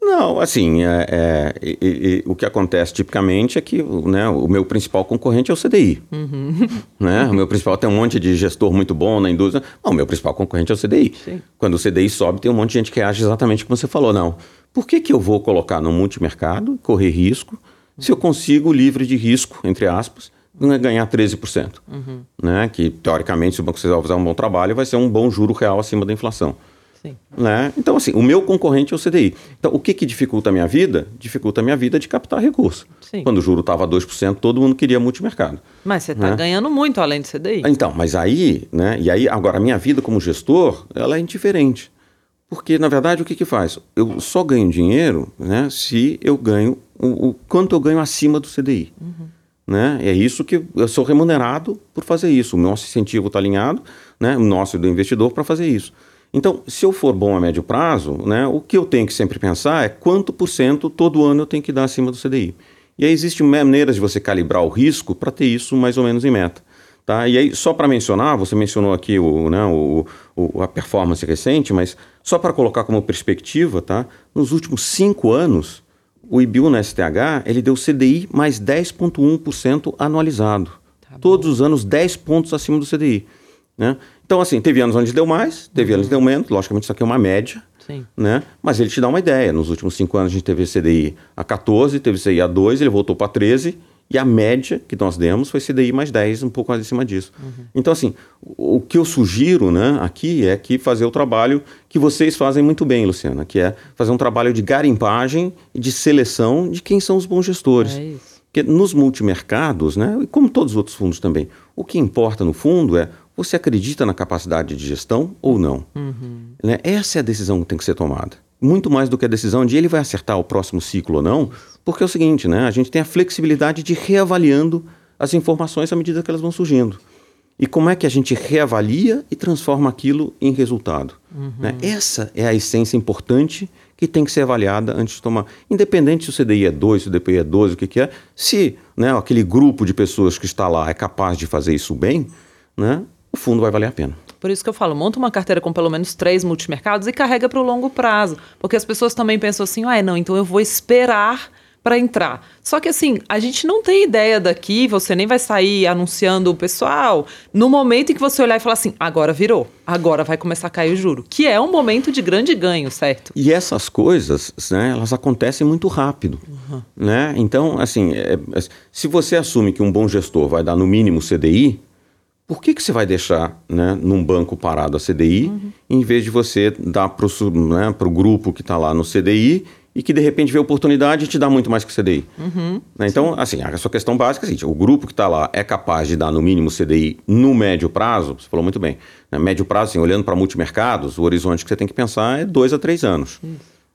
Não, assim, é, é, e, e, o que acontece tipicamente é que né, o meu principal concorrente é o CDI. Uhum. Né? O meu principal tem um monte de gestor muito bom na indústria. Não, o meu principal concorrente é o CDI. Sim. Quando o CDI sobe, tem um monte de gente que age exatamente como você falou. Não, por que, que eu vou colocar no multimercado, correr risco, se eu consigo, livre de risco, entre aspas, é ganhar 13%. Uhum. Né? Que, teoricamente, se o Banco Central fizer um bom trabalho, vai ser um bom juro real acima da inflação. Sim. Né? Então, assim, o meu concorrente é o CDI. Então, o que, que dificulta a minha vida? Dificulta a minha vida de captar recurso. Sim. Quando o juro estava 2%, todo mundo queria multimercado. Mas você está né? ganhando muito além do CDI. Então, mas aí, né? E aí, agora, a minha vida como gestor, ela é indiferente. Porque, na verdade, o que, que faz? Eu só ganho dinheiro né, se eu ganho o, o quanto eu ganho acima do CDI. Uhum. Né? É isso que eu sou remunerado por fazer isso. O nosso incentivo está alinhado, né? o nosso do investidor, para fazer isso. Então, se eu for bom a médio prazo, né, o que eu tenho que sempre pensar é quanto por cento todo ano eu tenho que dar acima do CDI. E aí existem maneiras de você calibrar o risco para ter isso mais ou menos em meta. Tá? E aí, só para mencionar, você mencionou aqui o, né, o, o, a performance recente, mas só para colocar como perspectiva, tá? nos últimos cinco anos, o IBU na STH ele deu CDI mais 10,1% anualizado. Tá Todos os anos 10 pontos acima do CDI. Né? Então, assim, teve anos onde deu mais, teve uhum. anos que deu menos. Logicamente, isso aqui é uma média. Sim. Né? Mas ele te dá uma ideia. Nos últimos cinco anos a gente teve CDI a 14, teve CDI a 2, ele voltou para 13 e a média que nós demos foi CDI mais 10, um pouco mais acima disso. Uhum. Então, assim, o que eu sugiro né, aqui é que fazer o trabalho que vocês fazem muito bem, Luciana, que é fazer um trabalho de garimpagem e de seleção de quem são os bons gestores. É isso. Porque nos multimercados, né, e como todos os outros fundos também, o que importa no fundo é você acredita na capacidade de gestão ou não. Uhum. Né? Essa é a decisão que tem que ser tomada muito mais do que a decisão de ele vai acertar o próximo ciclo ou não, porque é o seguinte, né? A gente tem a flexibilidade de ir reavaliando as informações à medida que elas vão surgindo. E como é que a gente reavalia e transforma aquilo em resultado? Uhum. Né? Essa é a essência importante que tem que ser avaliada antes de tomar. Independente se o CDI é 2, se o DPI é 12, o que, que é, se né, aquele grupo de pessoas que está lá é capaz de fazer isso bem, né, o fundo vai valer a pena. Por isso que eu falo, monta uma carteira com pelo menos três multimercados e carrega para o longo prazo. Porque as pessoas também pensam assim, ah, não, então eu vou esperar para entrar. Só que assim, a gente não tem ideia daqui, você nem vai sair anunciando o pessoal no momento em que você olhar e falar assim, agora virou, agora vai começar a cair o juro, que é um momento de grande ganho, certo? E essas coisas, né, elas acontecem muito rápido, uhum. né? Então, assim, é, é, se você assume que um bom gestor vai dar no mínimo CDI, por que, que você vai deixar né, num banco parado a CDI, uhum. em vez de você dar para o né, grupo que está lá no CDI e que de repente vê oportunidade e te dá muito mais que CDI. Uhum. Né? Então, assim, a sua questão básica é a seguinte, o grupo que está lá é capaz de dar no mínimo CDI no médio prazo, você falou muito bem, né? médio prazo, assim, olhando para multimercados, o horizonte que você tem que pensar é dois a três anos.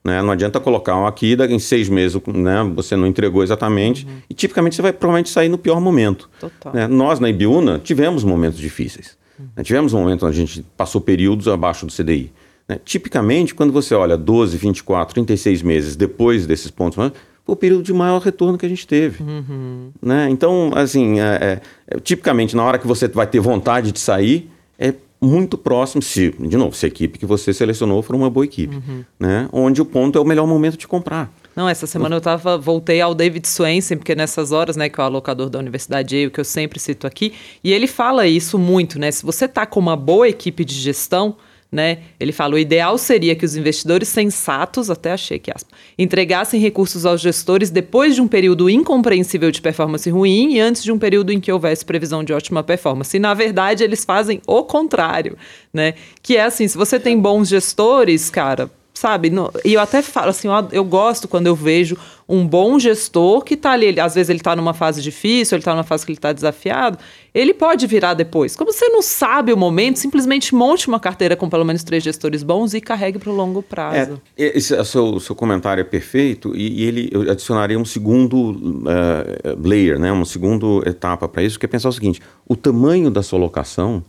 Né? Não adianta colocar um aqui, em seis meses né, você não entregou exatamente, uhum. e tipicamente você vai provavelmente sair no pior momento. Né? Nós, na Ibiúna, tivemos momentos difíceis. Uhum. Tivemos um momento onde a gente passou períodos abaixo do CDI. Né? Tipicamente, quando você olha 12, 24, 36 meses depois desses pontos, foi o período de maior retorno que a gente teve. Uhum. Né? Então, assim, é, é, é, tipicamente, na hora que você vai ter vontade de sair, é muito próximo, se, de novo, se a equipe que você selecionou for uma boa equipe, uhum. né? onde o ponto é o melhor momento de comprar. Não, essa semana eu tava, voltei ao David Swensen, porque nessas horas, né, que é o alocador da Universidade Yale, que eu sempre cito aqui, e ele fala isso muito, né? Se você tá com uma boa equipe de gestão, né? Ele fala: o ideal seria que os investidores sensatos, até achei que entregassem recursos aos gestores depois de um período incompreensível de performance ruim e antes de um período em que houvesse previsão de ótima performance. E, na verdade, eles fazem o contrário, né? Que é assim: se você tem bons gestores, cara, sabe? No, e eu até falo assim, eu, eu, gosto quando eu vejo um bom gestor que está ali, ele, às vezes ele está numa fase difícil, ele está numa fase que ele está desafiado, ele pode virar depois. Como você não sabe o momento, simplesmente monte uma carteira com pelo menos três gestores bons e carregue para o longo prazo. É, esse seu, seu comentário é perfeito e, e ele eu adicionaria um segundo uh, layer, né? uma segunda etapa para isso, que é pensar o seguinte, o tamanho da sua locação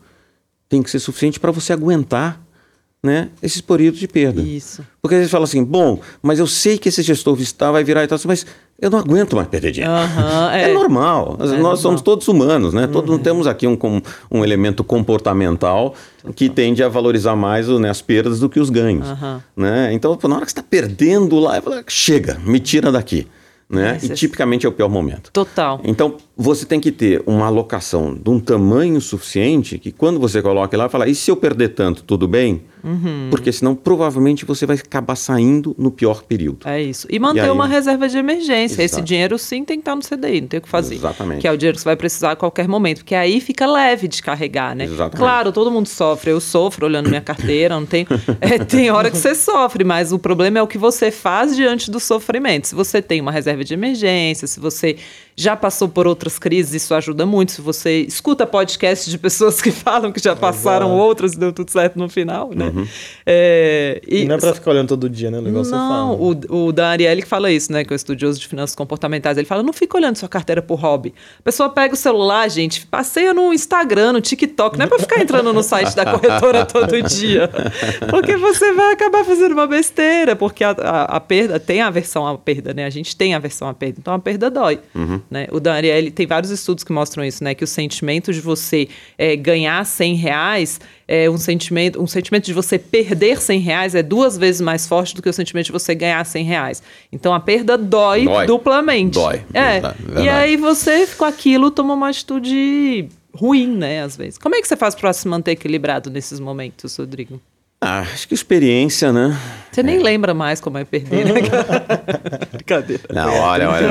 tem que ser suficiente para você aguentar né, esses períodos de perda. Isso. Porque eles falam assim, bom, mas eu sei que esse gestor visitar vai virar e tal, mas eu não aguento mais perder dinheiro. Uhum, é. é. normal. É Nós normal. somos todos humanos, né? Uhum. Todos temos aqui um, um elemento comportamental Total. que tende a valorizar mais né, as perdas do que os ganhos. Uhum. Né? Então, na hora que você está perdendo lá, falo, chega, me tira daqui né? e tipicamente é o pior momento. Total. Então, você tem que ter uma alocação de um tamanho suficiente que quando você coloca lá, fala, e se eu perder tanto, tudo bem? Uhum. Porque senão provavelmente você vai acabar saindo no pior período. É isso. E manter e aí, uma reserva de emergência. Exato. Esse dinheiro sim tem que estar no CDI, não tem o que fazer. Exatamente. Que é o dinheiro que você vai precisar a qualquer momento. Porque aí fica leve de carregar, né? Exatamente. Claro, todo mundo sofre. Eu sofro olhando minha carteira, não tem. É, tem hora que você sofre, mas o problema é o que você faz diante do sofrimento. Se você tem uma reserva de emergência, se você já passou por outras crises, isso ajuda muito. Se você escuta podcast de pessoas que falam que já passaram Exato. outras e deu tudo certo no final, né? Uhum. É, e, não é pra ficar olhando todo dia, né? O negócio não, você fala. O, o Dan Ariely que fala isso, né? Que é o estudioso de finanças comportamentais. Ele fala, não fica olhando sua carteira por hobby. A pessoa pega o celular, gente, passeia no Instagram, no TikTok. Não é pra ficar entrando no site da corretora todo dia. Porque você vai acabar fazendo uma besteira. Porque a, a, a perda, tem a aversão à perda, né? A gente tem a aversão à perda. Então a perda dói. Uhum. Né? O Dan Ariely tem vários estudos que mostram isso, né? Que o sentimento de você é, ganhar 100 reais é um sentimento, um sentimento de você perder 100 reais é duas vezes mais forte do que o sentimento de você ganhar 100 reais. Então a perda dói, dói. duplamente. Dói. É. Verdade. E aí você, com aquilo, toma uma atitude ruim, né? Às vezes. Como é que você faz para se manter equilibrado nesses momentos, Rodrigo? Ah, acho que experiência, né? Você nem é. lembra mais como é perder, né? Brincadeira. Não, olha, olha.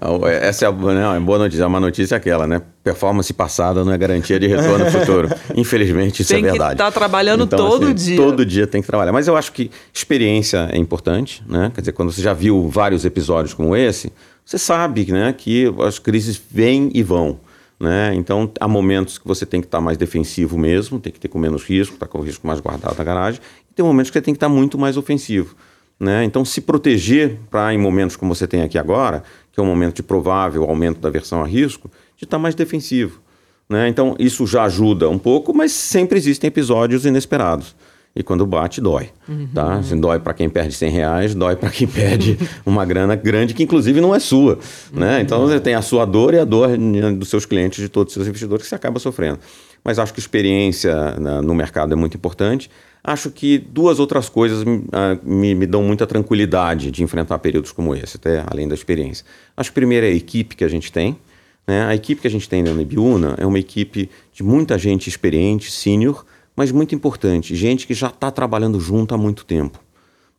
olha. Essa é a não, é boa notícia. Uma notícia é aquela, né? Performance passada não é garantia de retorno futuro. Infelizmente, isso tem é verdade. Tem que estar tá trabalhando então, todo assim, dia. Todo dia tem que trabalhar. Mas eu acho que experiência é importante, né? Quer dizer, quando você já viu vários episódios como esse, você sabe né, que as crises vêm e vão. Né? Então, há momentos que você tem que estar mais defensivo mesmo, tem que ter com menos risco, estar tá com o risco mais guardado na garagem, e tem momentos que você tem que estar muito mais ofensivo. Né? Então, se proteger para, em momentos como você tem aqui agora, que é um momento de provável aumento da versão a risco, de estar mais defensivo. Né? Então, isso já ajuda um pouco, mas sempre existem episódios inesperados. E quando bate, dói. Uhum. Tá? Assim, dói para quem perde 100 reais, dói para quem perde uma grana grande que, inclusive, não é sua. Uhum. Né? Então, você tem a sua dor e a dor dos seus clientes, de todos os seus investidores, que você acaba sofrendo. Mas acho que experiência no mercado é muito importante. Acho que duas outras coisas me, ah, me, me, dão muita tranquilidade de enfrentar períodos como esse, até além da experiência. Acho que primeiro é a equipe que a gente tem. Né? A equipe que a gente tem na Nebiuna é uma equipe de muita gente experiente, sênior, mas muito importante, gente que já está trabalhando junto há muito tempo.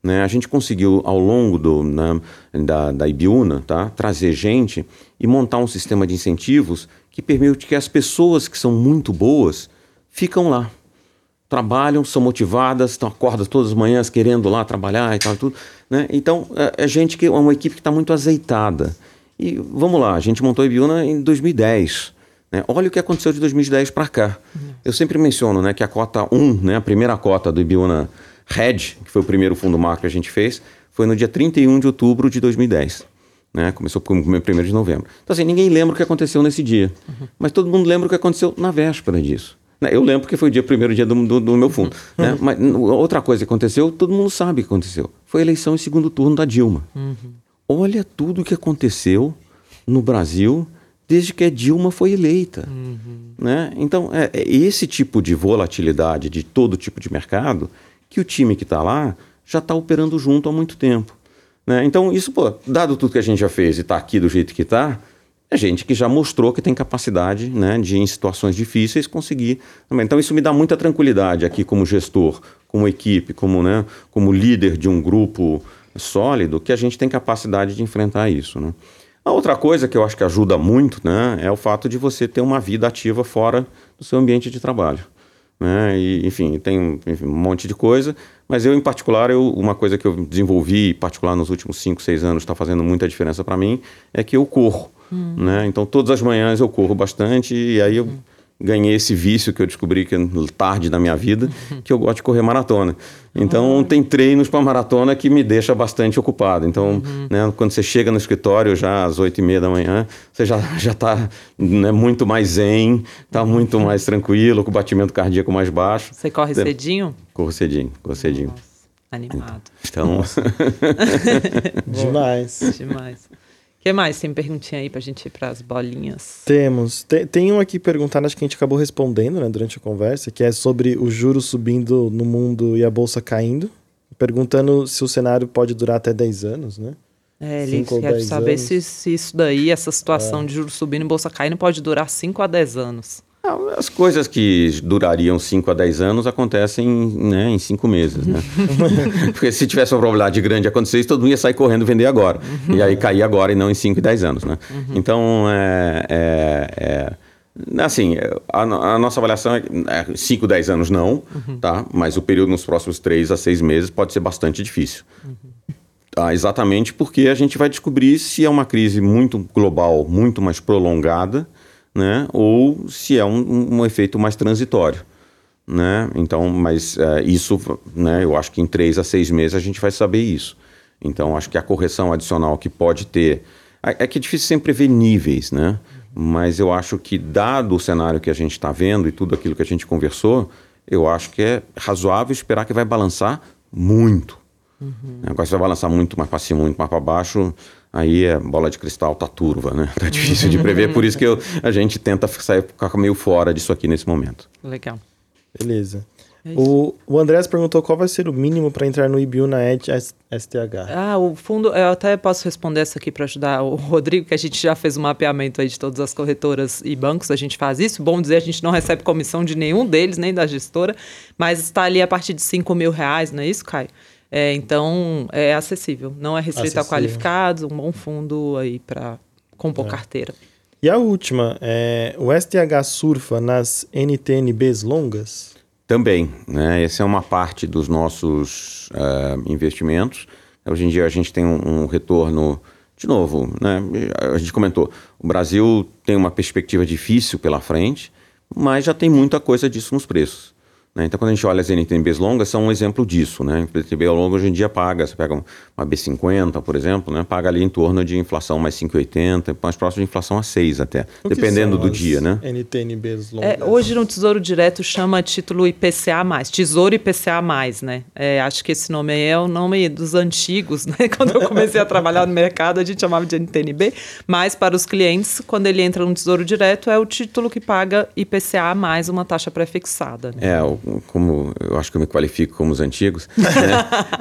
Né? A gente conseguiu, ao longo do, na, da, da Ibiúna, tá? trazer gente e montar um sistema de incentivos que permite que as pessoas que são muito boas ficam lá trabalham, são motivadas, estão acordam todas as manhãs querendo lá trabalhar e tal, tudo. Né? Então, é, é, gente que é uma equipe que está muito azeitada. E vamos lá, a gente montou a Ibiúna em 2010. Né? Olha o que aconteceu de 2010 para cá. Eu sempre menciono né, que a cota 1, né, a primeira cota do Ibiúna Red, que foi o primeiro fundo macro que a gente fez, foi no dia 31 de outubro de 2010. Né? Começou com o primeiro de novembro. Então, assim, ninguém lembra o que aconteceu nesse dia. Uhum. Mas todo mundo lembra o que aconteceu na véspera disso. Né? Eu lembro que foi o dia primeiro dia do, do, do meu fundo. Uhum. Né? Mas outra coisa que aconteceu, todo mundo sabe o que aconteceu. Foi a eleição em segundo turno da Dilma. Uhum. Olha tudo o que aconteceu no Brasil desde que a Dilma foi eleita. Uhum. Né? Então, é, é, esse tipo de volatilidade de todo tipo de mercado que o time que está lá já está operando junto há muito tempo. Né? Então, isso, pô, dado tudo que a gente já fez e está aqui do jeito que está, é gente que já mostrou que tem capacidade né, de, em situações difíceis, conseguir. Então, isso me dá muita tranquilidade aqui, como gestor, como equipe, como, né, como líder de um grupo sólido, que a gente tem capacidade de enfrentar isso. Né? A outra coisa que eu acho que ajuda muito né, é o fato de você ter uma vida ativa fora do seu ambiente de trabalho. Né? E, enfim, tem enfim, um monte de coisa, mas eu, em particular, eu, uma coisa que eu desenvolvi, em particular nos últimos 5, 6 anos, está fazendo muita diferença para mim, é que eu corro. Hum. Né? Então, todas as manhãs eu corro bastante e aí eu hum. Ganhei esse vício que eu descobri que tarde da minha vida, que eu gosto de correr maratona. Então, tem treinos para maratona que me deixa bastante ocupado. Então, uhum. né, quando você chega no escritório já às oito e meia da manhã, você já já está né, muito mais zen, está muito mais tranquilo, com o batimento cardíaco mais baixo. Você corre você... cedinho? Corro cedinho, corro cedinho. Nossa, animado. Então, demais. Demais que mais? Tem perguntinha aí pra gente ir pras bolinhas? Temos. Tem, tem um aqui perguntando, acho que a gente acabou respondendo né, durante a conversa, que é sobre o juro subindo no mundo e a bolsa caindo. Perguntando se o cenário pode durar até 10 anos, né? É, ele quer saber se, se, isso daí, essa situação é. de juros subindo e bolsa caindo, pode durar 5 a 10 anos. As coisas que durariam 5 a 10 anos acontecem né, em 5 meses, né? Porque se tivesse uma probabilidade grande de acontecer isso, todo mundo ia sair correndo vender agora. E aí cair agora e não em 5 e 10 anos, né? Então, é, é, é, assim, a, a, nossa avaliação é 5, 10 anos não, tá? Mas o período nos próximos 3 a 6 meses pode ser bastante difícil. Tá? Exatamente porque a gente vai descobrir se é uma crise muito global, muito mais prolongada, né? ou se é um, um efeito mais transitório. Né? Então, mas é, isso, né, eu acho que em três a seis meses a gente vai saber isso. Então, acho que a correção adicional que pode ter. É, é que é difícil sempre ver níveis, né? Mas eu acho que, dado o cenário que a gente está vendo e tudo aquilo que a gente conversou, eu acho que é razoável esperar que vai balançar muito. Uhum. Agora, se vai balançar muito mais para cima, muito mais para baixo, aí a bola de cristal tá turva, né? Tá difícil de prever, por isso que eu, a gente tenta sair ficar meio fora disso aqui nesse momento. Legal. Beleza. É o, o Andrés perguntou qual vai ser o mínimo para entrar no IBU na Edge STH. Ah, o fundo, eu até posso responder essa aqui para ajudar o Rodrigo, que a gente já fez um mapeamento aí de todas as corretoras e bancos, a gente faz isso. Bom dizer, a gente não recebe comissão de nenhum deles, nem da gestora, mas está ali a partir de 5 mil reais, não é isso, Caio? É, então, é acessível. Não é restrito acessível. a qualificados, um bom fundo aí para compor é. carteira. E a última, é, o STH surfa nas NTNBs longas? Também, né? Essa é uma parte dos nossos uh, investimentos. Hoje em dia a gente tem um, um, retorno, de novo, né? A gente comentou, o Brasil tem uma perspectiva difícil pela frente, mas já tem muita coisa disso nos preços. Né? Então, quando a gente olha as NTNBs longas, são um exemplo disso. Né? A NTNB longa hoje em dia paga, você pega uma B50, por exemplo, né? paga ali em torno de inflação mais 5,80, mais próximo de inflação a 6 até, O que dependendo são do as dia. Né? NTNBs longas. É, hoje no Tesouro Direto chama título IPCA+, Tesouro IPCA+, né? É, acho que esse nome aí é o nome dos antigos, né? Quando eu comecei a trabalhar no mercado, a gente chamava de NTNB, mas para os clientes, quando ele entra no Tesouro Direto, é o título que paga IPCA mais uma taxa pré-fixada. Né? É, o- como eu acho que eu me qualifico como os antigos, né?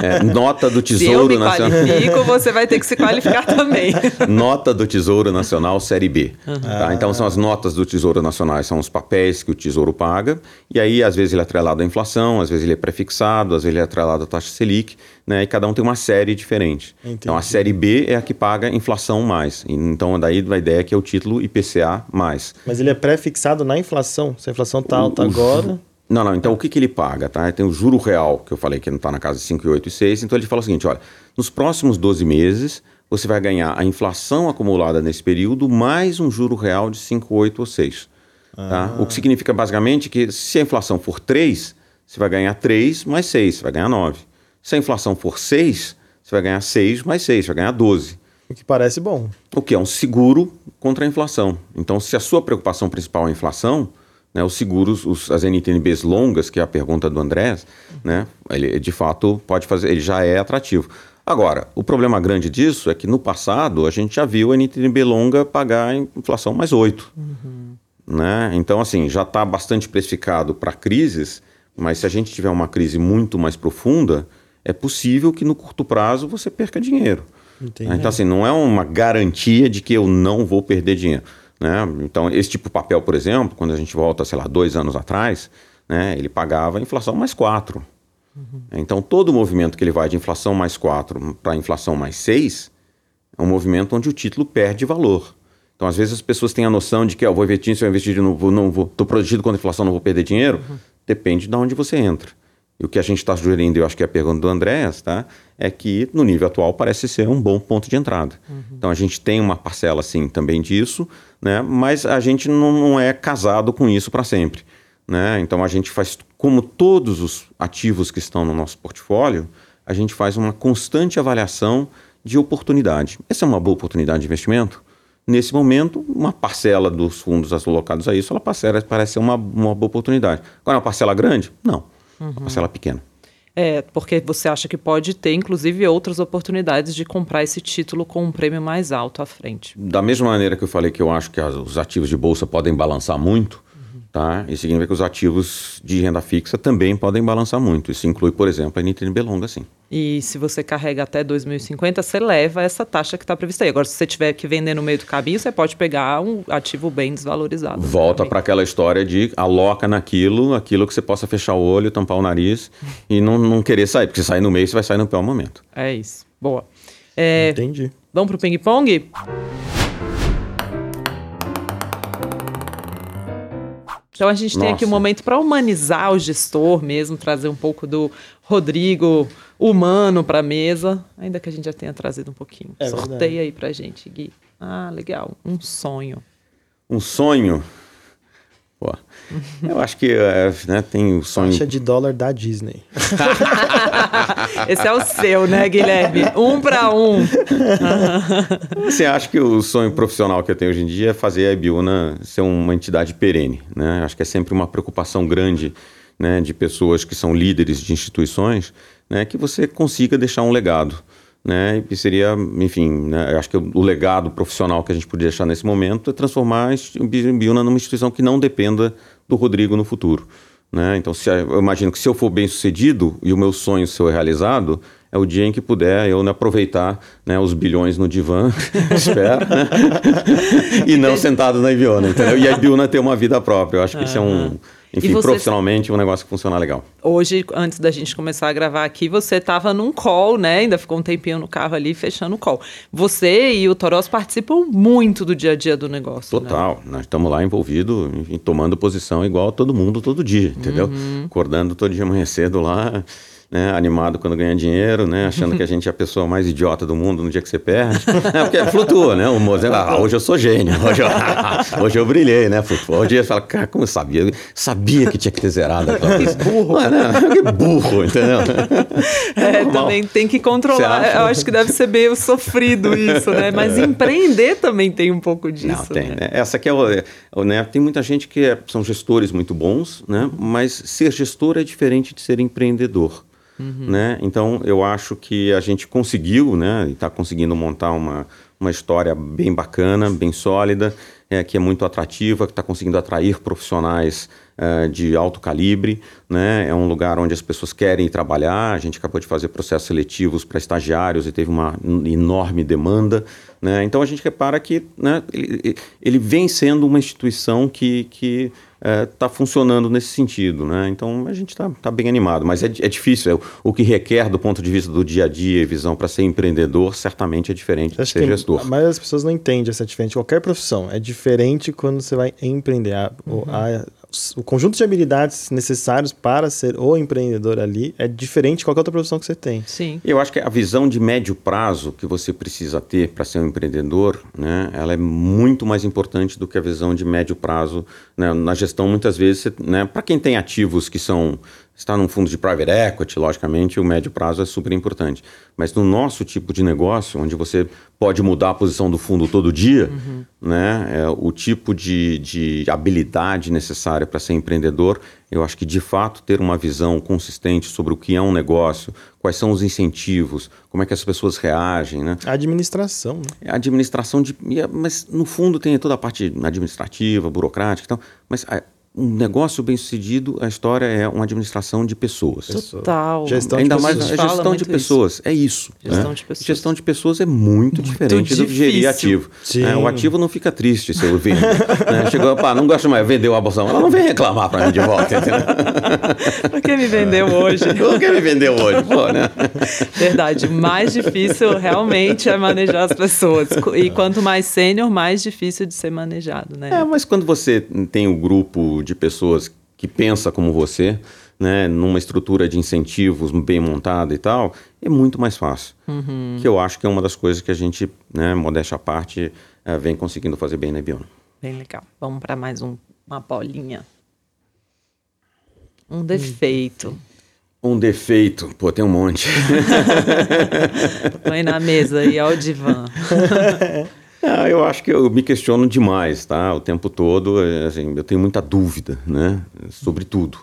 É, nota do Se eu me Tesouro Nacional. qualifico, você vai ter que se qualificar também. Nota do Tesouro Nacional Série B. Tá? Então são as notas do Tesouro Nacional, são os papéis que o Tesouro paga, e aí às vezes ele é atrelado à inflação, às vezes ele é prefixado, às vezes ele é atrelado à taxa Selic, né? e cada um tem uma série diferente. Então a Série B é a que paga inflação mais. Então daí a ideia é que é o título IPCA mais. Mas ele é pré-fixado na inflação. Se a inflação tá alta O- o agora. Não, não. Então o que, que ele paga? Tá? Tem o juro real, que eu falei que não está na casa de 5,8 e 6. Então ele fala o seguinte: olha, nos próximos 12 meses, você vai ganhar a inflação acumulada nesse período mais um juro real de 5,8 ou 6. Tá? O que significa basicamente que se a inflação for 3, você vai ganhar 3 mais 6, você vai ganhar 9. Se a inflação for 6, você vai ganhar 6 mais 6, você vai ganhar 12. O que parece bom. O que é um seguro contra a inflação. Então, se a sua preocupação principal é a inflação, né, os seguros, os- as NTNBs longas, que é a pergunta do Andrés, né, ele de fato pode fazer, ele já é atrativo. Agora, o problema grande disso é que no passado a gente já viu a NTNB longa pagar a inflação mais 8. Né? Então, assim, já está bastante precificado para crises, mas se a gente tiver uma crise muito mais profunda, é possível que no curto prazo você perca dinheiro. Entendi. Então, assim, não é uma garantia de que eu não vou perder dinheiro. Né? Então, esse tipo de papel, por exemplo, quando a gente volta, sei lá, dois anos atrás, né, ele pagava a inflação mais 4. Então, todo movimento que ele vai de inflação mais 4 para inflação mais 6 é um movimento onde o título perde valor. Então, às vezes, as pessoas têm a noção de que, ó, eu vou investir, se eu investir de novo, não vou, estou protegido contra a inflação, não vou perder dinheiro. Depende de onde você entra. E o que a gente está sugerindo, eu acho que é a pergunta do Andrés, tá? é que no nível atual parece ser um bom ponto de entrada. Então, a gente tem uma parcela, sim, também disso, né? mas a gente não, não é casado com isso para sempre. Né? Então, a gente faz, como todos os ativos que estão no nosso portfólio, a gente faz uma constante avaliação de oportunidade. Essa é uma boa oportunidade de investimento? Nesse momento, uma parcela dos fundos alocados a isso, ela parcela- parece ser uma, uma boa oportunidade. Agora, uma parcela grande? Não. Uma parcela pequena. É, porque você acha que pode ter, inclusive, outras oportunidades de comprar esse título com um prêmio mais alto à frente. Da mesma maneira que eu falei que eu acho que as- os ativos de bolsa podem balançar muito, tá? Isso significa que os ativos de renda fixa também podem balançar muito. Isso inclui, por exemplo, a NTNB longa, sim. E se você carrega até 2050, você leva essa taxa que está prevista aí. Agora, se você tiver que vender no meio do caminho, você pode pegar um ativo bem desvalorizado. Volta para aquela história de aloca naquilo, aquilo que você possa fechar o olho, tampar o nariz e não, não querer sair, porque se sair no meio, você vai sair no pior momento. É isso. Boa. É, Entendi. vamos pro ping-pong? Então a gente tem aqui um Nossa. momento para humanizar o gestor mesmo, trazer um pouco do Rodrigo humano para a mesa, ainda que a gente já tenha trazido um pouquinho. É Sorteia verdade. aí pra gente, Gui. Ah, legal. Um sonho. Um sonho. Pô, eu acho que é, né, tem o sonho. Taxa de dólar da Disney. Esse é o seu, né, Guilherme? Um para um. Você acha que o sonho profissional que eu tenho hoje em dia é fazer a Ibiúna ser uma entidade perene, né? Acho que é sempre uma preocupação grande, né, de pessoas que são líderes de instituições, né, que você consiga deixar um legado, né? E seria, enfim, né, eu acho que o legado profissional que a gente podia deixar nesse momento é transformar a Ibiúna numa instituição que não dependa do Rodrigo no futuro. Né? Então, se, eu imagino que se eu for bem sucedido e o meu sonho for realizado, é o dia em que puder eu aproveitar né, os bilhões no divã, espero, né? e não sentado na Ibiúna, entendeu? E a Ibiúna ter uma vida própria. Eu acho que isso é um, enfim, você- profissionalmente, um negócio que funciona legal. Hoje, antes da gente começar a gravar aqui, você estava num call, né? Ainda ficou um tempinho no carro ali, fechando o call. Você e o Toros participam muito do dia a dia do negócio. né? Total. Nós estamos lá envolvidos, enfim, tomando posição igual a todo mundo todo dia, entendeu? Uhum. Acordando todo dia amanhã cedo lá, né, animado quando ganha dinheiro, né, achando que a gente é a pessoa mais idiota do mundo no dia que você perde. é, porque flutua, né? O humor, ah, hoje eu sou gênio, hoje eu, hoje eu brilhei, né? Flutua. Hoje você fala, cara, como eu sabia? sabia que tinha que ter zerado aquela coisa. Que burro. Mas, né? Que burro, entendeu? É, também tem que controlar. Eu acho que deve ser meio sofrido isso, né? Mas empreender também tem um pouco disso. Não, tem. Né? Né? Essa aqui é o, é, né? Tem muita gente que é, são gestores muito bons, né? Mas ser gestor é diferente de ser empreendedor. Uhum. Né? Então, eu acho que a gente conseguiu, né, e está conseguindo montar uma, uma história bem bacana, bem sólida, é, que é muito atrativa, que está conseguindo atrair profissionais é, de alto calibre. Né? É um lugar onde as pessoas querem trabalhar. A gente acabou de fazer processos seletivos para estagiários e teve uma enorme demanda. Né? Então, a gente repara que né, ele, ele vem sendo uma instituição que, que está é, tá funcionando nesse sentido, né? Então a gente está tá bem animado, mas é, é difícil. É, o que requer do ponto de vista do dia a dia e visão para ser empreendedor certamente é diferente de ser gestor. Mas as pessoas não entendem essa diferença. Qualquer profissão é diferente quando você vai empreender. A, uhum. a, o conjunto de habilidades necessários para ser o empreendedor ali é diferente de qualquer outra profissão que você tem. Sim. Eu acho que a visão de médio prazo que você precisa ter para ser um empreendedor, né, ela é muito mais importante do que a visão de médio prazo. Né? Na gestão, muitas vezes, né, para quem tem ativos que são está num fundo de private equity, logicamente, o médio prazo é super importante. Mas no nosso tipo de negócio, onde você pode mudar a posição do fundo todo dia, uhum. né, é, o tipo de, de habilidade necessária para ser empreendedor, eu acho que de fato ter uma visão consistente sobre o que é um negócio, quais são os incentivos, como é que as pessoas reagem, né? A administração, né? É a administração de, é, mas no fundo tem toda a parte administrativa, burocrática, e tal, mas um negócio bem sucedido, a história é uma administração de pessoas. Total. Gestão Ainda de mais a gestão de pessoas. Isso. É isso. Gestão né? de pessoas. Gestão de pessoas é muito, muito diferente difícil. do que gerir ativo. É, o ativo não fica triste se eu vendo. né? Chegou, pá, não gosta mais, vendeu a bolsa. Ela não vem reclamar para mim de volta, entendeu? Por que me vendeu hoje? Por que me vendeu hoje? Pô, né? Verdade. Mais difícil realmente é manejar as pessoas. E quanto mais sênior, mais difícil de ser manejado, né? É, mas quando você tem o um grupo de pessoas que pensa como você, né, numa estrutura de incentivos bem montada e tal, é muito mais fácil. Uhum. Que eu acho que é uma das coisas que a gente, né, modéstia à parte, é, vem conseguindo fazer bem na Ibiona. Bem legal. Vamos para mais um, uma bolinha. Um defeito. Um defeito, pô, tem um monte. Põe na mesa e ao divã. É, eu acho que eu me questiono demais, tá? O tempo todo, é, assim, eu tenho muita dúvida, né? Sobre tudo,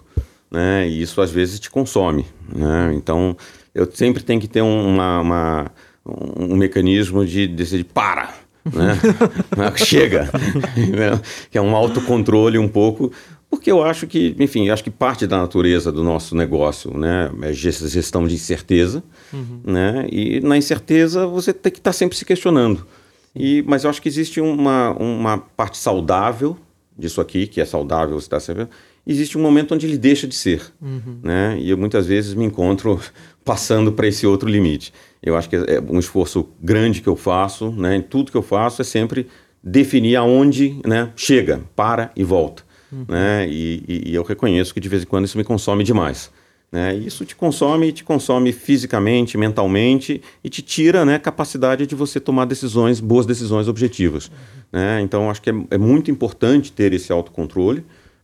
né? E isso às vezes te consome, né? Então, eu sempre tenho que ter uma, uma um mecanismo de decidir, para, né? Chega, né? que é um autocontrole um pouco, porque eu acho que, enfim, acho que parte da natureza do nosso negócio, né, é gestão de incerteza, uhum. né, e na incerteza você tem que estar tá sempre se questionando. E, mas eu acho que existe uma, uma parte saudável disso aqui, que é saudável, você está sabendo. Existe um momento onde ele deixa de ser. Uhum. Né? E eu muitas vezes me encontro passando para esse outro limite. Eu acho que é um esforço grande que eu faço, né? Em tudo que eu faço é sempre definir aonde né, chega, para e volta. Uhum. Né? E, e, e eu reconheço que de vez em quando isso me consome demais. Né? Isso te consome, te consome fisicamente, mentalmente e te tira né, capacidade de você tomar decisões, boas decisões objetivas. Né? Então, acho que é, é muito importante ter esse autocontrole.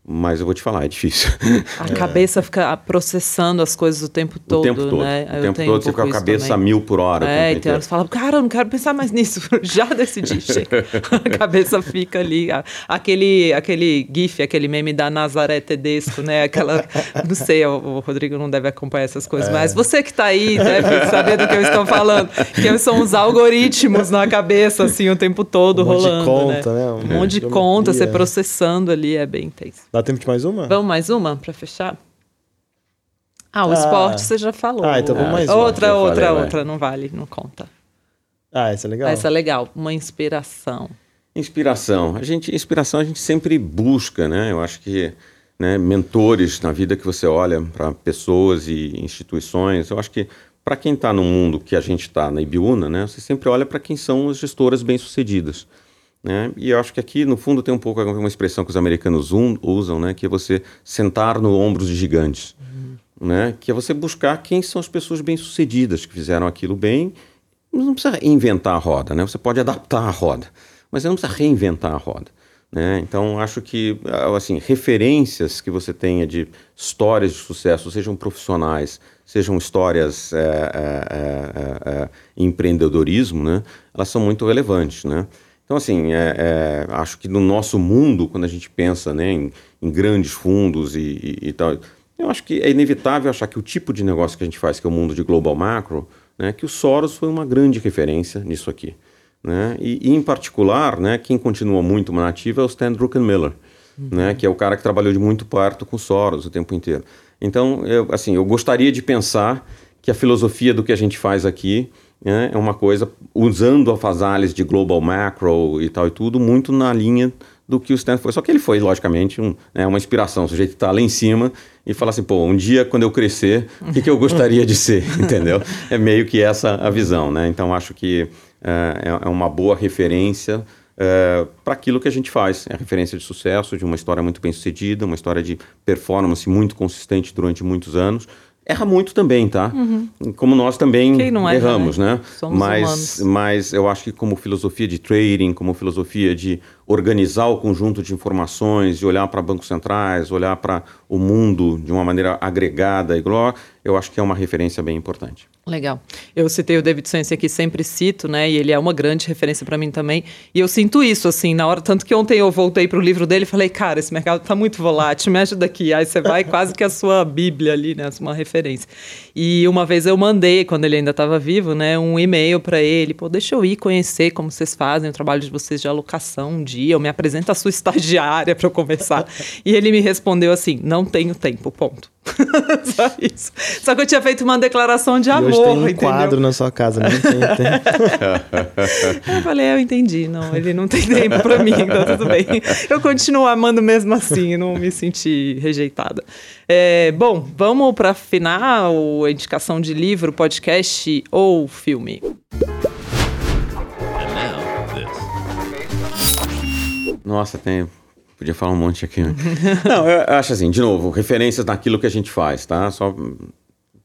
Mas eu vou te falar, é difícil. A é. cabeça fica processando as coisas o tempo todo, o tempo todo. né? O tempo todo um você fica com a cabeça a mil por hora. É, então você fala, cara, eu não quero pensar mais nisso, já decidi, chega. a cabeça fica ali. Aquele, aquele gif, aquele meme da Nazaré Tedesco, né? Aquela, não sei, o, o Rodrigo não deve acompanhar essas coisas, é. mas você que está aí deve saber do que eu estou falando, que são os algoritmos na cabeça, assim, o tempo todo um rolando, monte de conta, né? né? Um monte de conta, você processando ali, é bem intenso. Dá tempo de mais uma? Vamos mais uma para fechar? Ah, o ah. esporte você já falou. Ah, então vamos mais uma. Outra, outra, falei, outra, vai. não vale, não conta. Ah, essa é legal. Essa é legal, uma inspiração. Inspiração. A gente, inspiração a gente sempre busca, né? Eu acho que né, mentores na vida que você olha para pessoas e instituições. Eu acho que para quem está no mundo que a gente está na Ibiúna, né, você sempre olha para quem são as gestoras bem-sucedidas. Né? E eu acho que aqui, no fundo, tem um pouco uma expressão que os americanos usam, né? que é você sentar no ombros de gigantes. Uhum. né? Que é você buscar quem são as pessoas bem-sucedidas que fizeram aquilo bem. Não precisa inventar a roda, né? Você pode adaptar a roda, mas você não precisa reinventar a roda. Né? Então, acho que assim, referências que você tenha de histórias de sucesso, sejam profissionais, sejam histórias é, é, é, empreendedorismo, né? elas são muito relevantes. Né? Então, assim, acho que no nosso mundo, quando a gente pensa né, em, em grandes fundos e, e, e, tal, eu acho que é inevitável achar que o tipo de negócio que a gente faz, que é o mundo de global macro, né, que o Soros foi uma grande referência nisso aqui. Né? E, e, em particular, né, quem continua muito nativo é o Stan Druckenmiller, uhum. né, que é o cara que trabalhou de muito perto com Soros o tempo inteiro. Então, eu, assim, eu gostaria de pensar que a filosofia do que a gente faz aqui né, é uma coisa usando a Fazalis de global macro e tal e tudo muito na linha do que o Stan foi. Só que ele foi, logicamente, um, né, uma inspiração. O sujeito está lá em cima e fala assim, pô, um dia quando eu crescer, o que, que eu gostaria de ser, entendeu? É meio que essa a visão, né? Então, acho que é, é uma boa referência é, para aquilo que a gente faz. É a referência de sucesso, de uma história muito bem sucedida, uma história de performance muito consistente durante muitos anos. Erra muito também, tá? Uhum. Como nós também erramos, erra, né? né? Somos mas, humanos. mas eu acho que como filosofia de trading, como filosofia de organizar o conjunto de informações, de olhar para bancos centrais, olhar para o mundo de uma maneira agregada e eu acho que é uma referência bem importante. Legal. Eu citei o David Sense aqui, sempre cito, né? E ele é uma grande referência para mim também. E eu sinto isso, assim, na hora. Tanto que ontem eu voltei para o livro dele e falei, cara, esse mercado está muito volátil, me ajuda aqui. Aí você vai quase que a sua Bíblia ali, né? Uma referência. E uma vez eu mandei, quando ele ainda estava vivo, né? Um e-mail para ele, pô, deixa eu ir conhecer como vocês fazem o trabalho de vocês de alocação um dia. Eu me apresento a sua estagiária para eu começar. e ele me respondeu assim: não tenho tempo, ponto. Só isso. Só que eu tinha feito uma declaração de e amor. Hoje tem um entendeu? quadro na sua casa, não tem tempo. eu falei, eu entendi, não, ele não tem tempo para mim, então tudo bem. Eu continuo amando mesmo assim, não me senti rejeitada. É, bom, vamos para final, a indicação de livro, podcast ou filme. Nossa, tem Podia falar um monte aqui. Né? Não, eu acho assim, de novo, referências naquilo que a gente faz, tá? Só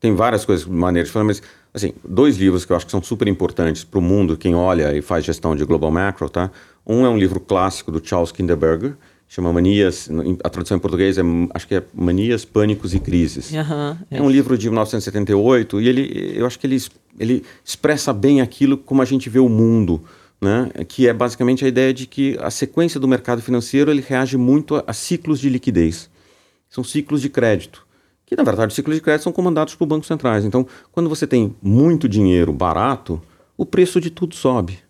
tem várias coisas, maneiras de falar, mas assim, dois livros que eu acho que são super importantes para o mundo, quem olha e faz gestão de global macro, tá? Um é um livro clássico do Charles Kinderberger, chama Manias, a tradução em português é, acho que é Manias, Pânicos e Crises. Uhum, é. é um livro de 1978 e ele, eu acho que ele, ele expressa bem aquilo como a gente vê o mundo né, que é basicamente a ideia de que a sequência do mercado financeiro ele reage muito a, a ciclos de liquidez. São ciclos de crédito, que na verdade os ciclos de crédito são comandados por bancos centrais. Então, quando você tem muito dinheiro barato, o preço de tudo sobe.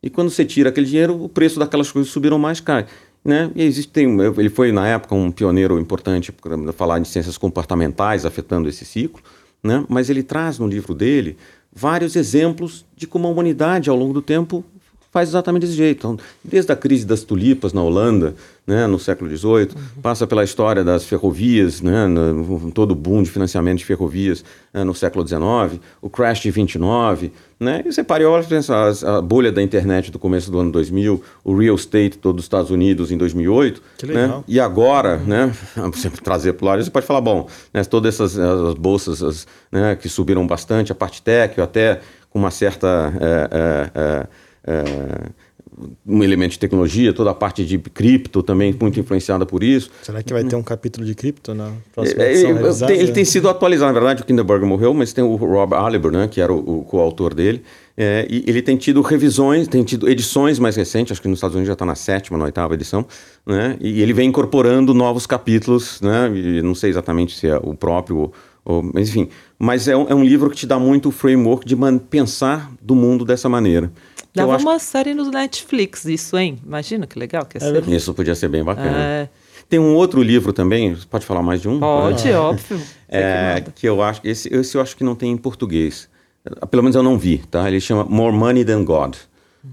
E quando você tira aquele dinheiro, o preço daquelas coisas subiram mais cai. Né? E existe, tem, ele foi, na época, um pioneiro importante para falar de ciências comportamentais afetando esse ciclo, né? mas ele traz no livro dele vários exemplos de como a humanidade, ao longo do tempo, faz exatamente desse jeito. Então, desde a crise das tulipas na Holanda, né, no século XVIII, uhum. passa pela história das ferrovias, né, no, todo o boom de financiamento de ferrovias né, no século XIX, o crash de 29, né, e você para e olha, pensa, a, a, bolha da internet do começo do ano 2000, o real estate todo dos Estados Unidos em 2008, né, e agora, uhum. né, você trazer para o lado, você pode falar, bom, né, todas essas as bolsas as, né, que subiram bastante, a parte tech, até com uma certa... É, é, é, é, um elemento de tecnologia, toda a parte de cripto também muito influenciada por isso. Será que vai ter um capítulo de cripto na próxima é, edição? É, ele tem sido atualizado, na verdade, o Kinderberg morreu, mas tem o Rob Aliber, né, que era o, o coautor dele, é, e ele tem tido revisões, tem tido edições mais recentes, acho que nos Estados Unidos já está na sétima, na oitava edição, né, e ele vem incorporando novos capítulos, né, e não sei exatamente se é o próprio, ou, mas enfim, mas é um, é um livro que te dá muito o framework de pensar do mundo dessa maneira. Dava acho... uma série no Netflix, isso, hein? Imagina que legal que ia é, ser. Isso podia ser bem bacana. É... Tem um outro livro também, pode falar mais de um? Pode, ah. óbvio. É, que, que eu acho, esse, esse eu acho que não tem em português. Pelo menos eu não vi, tá? Ele chama More Money Than God.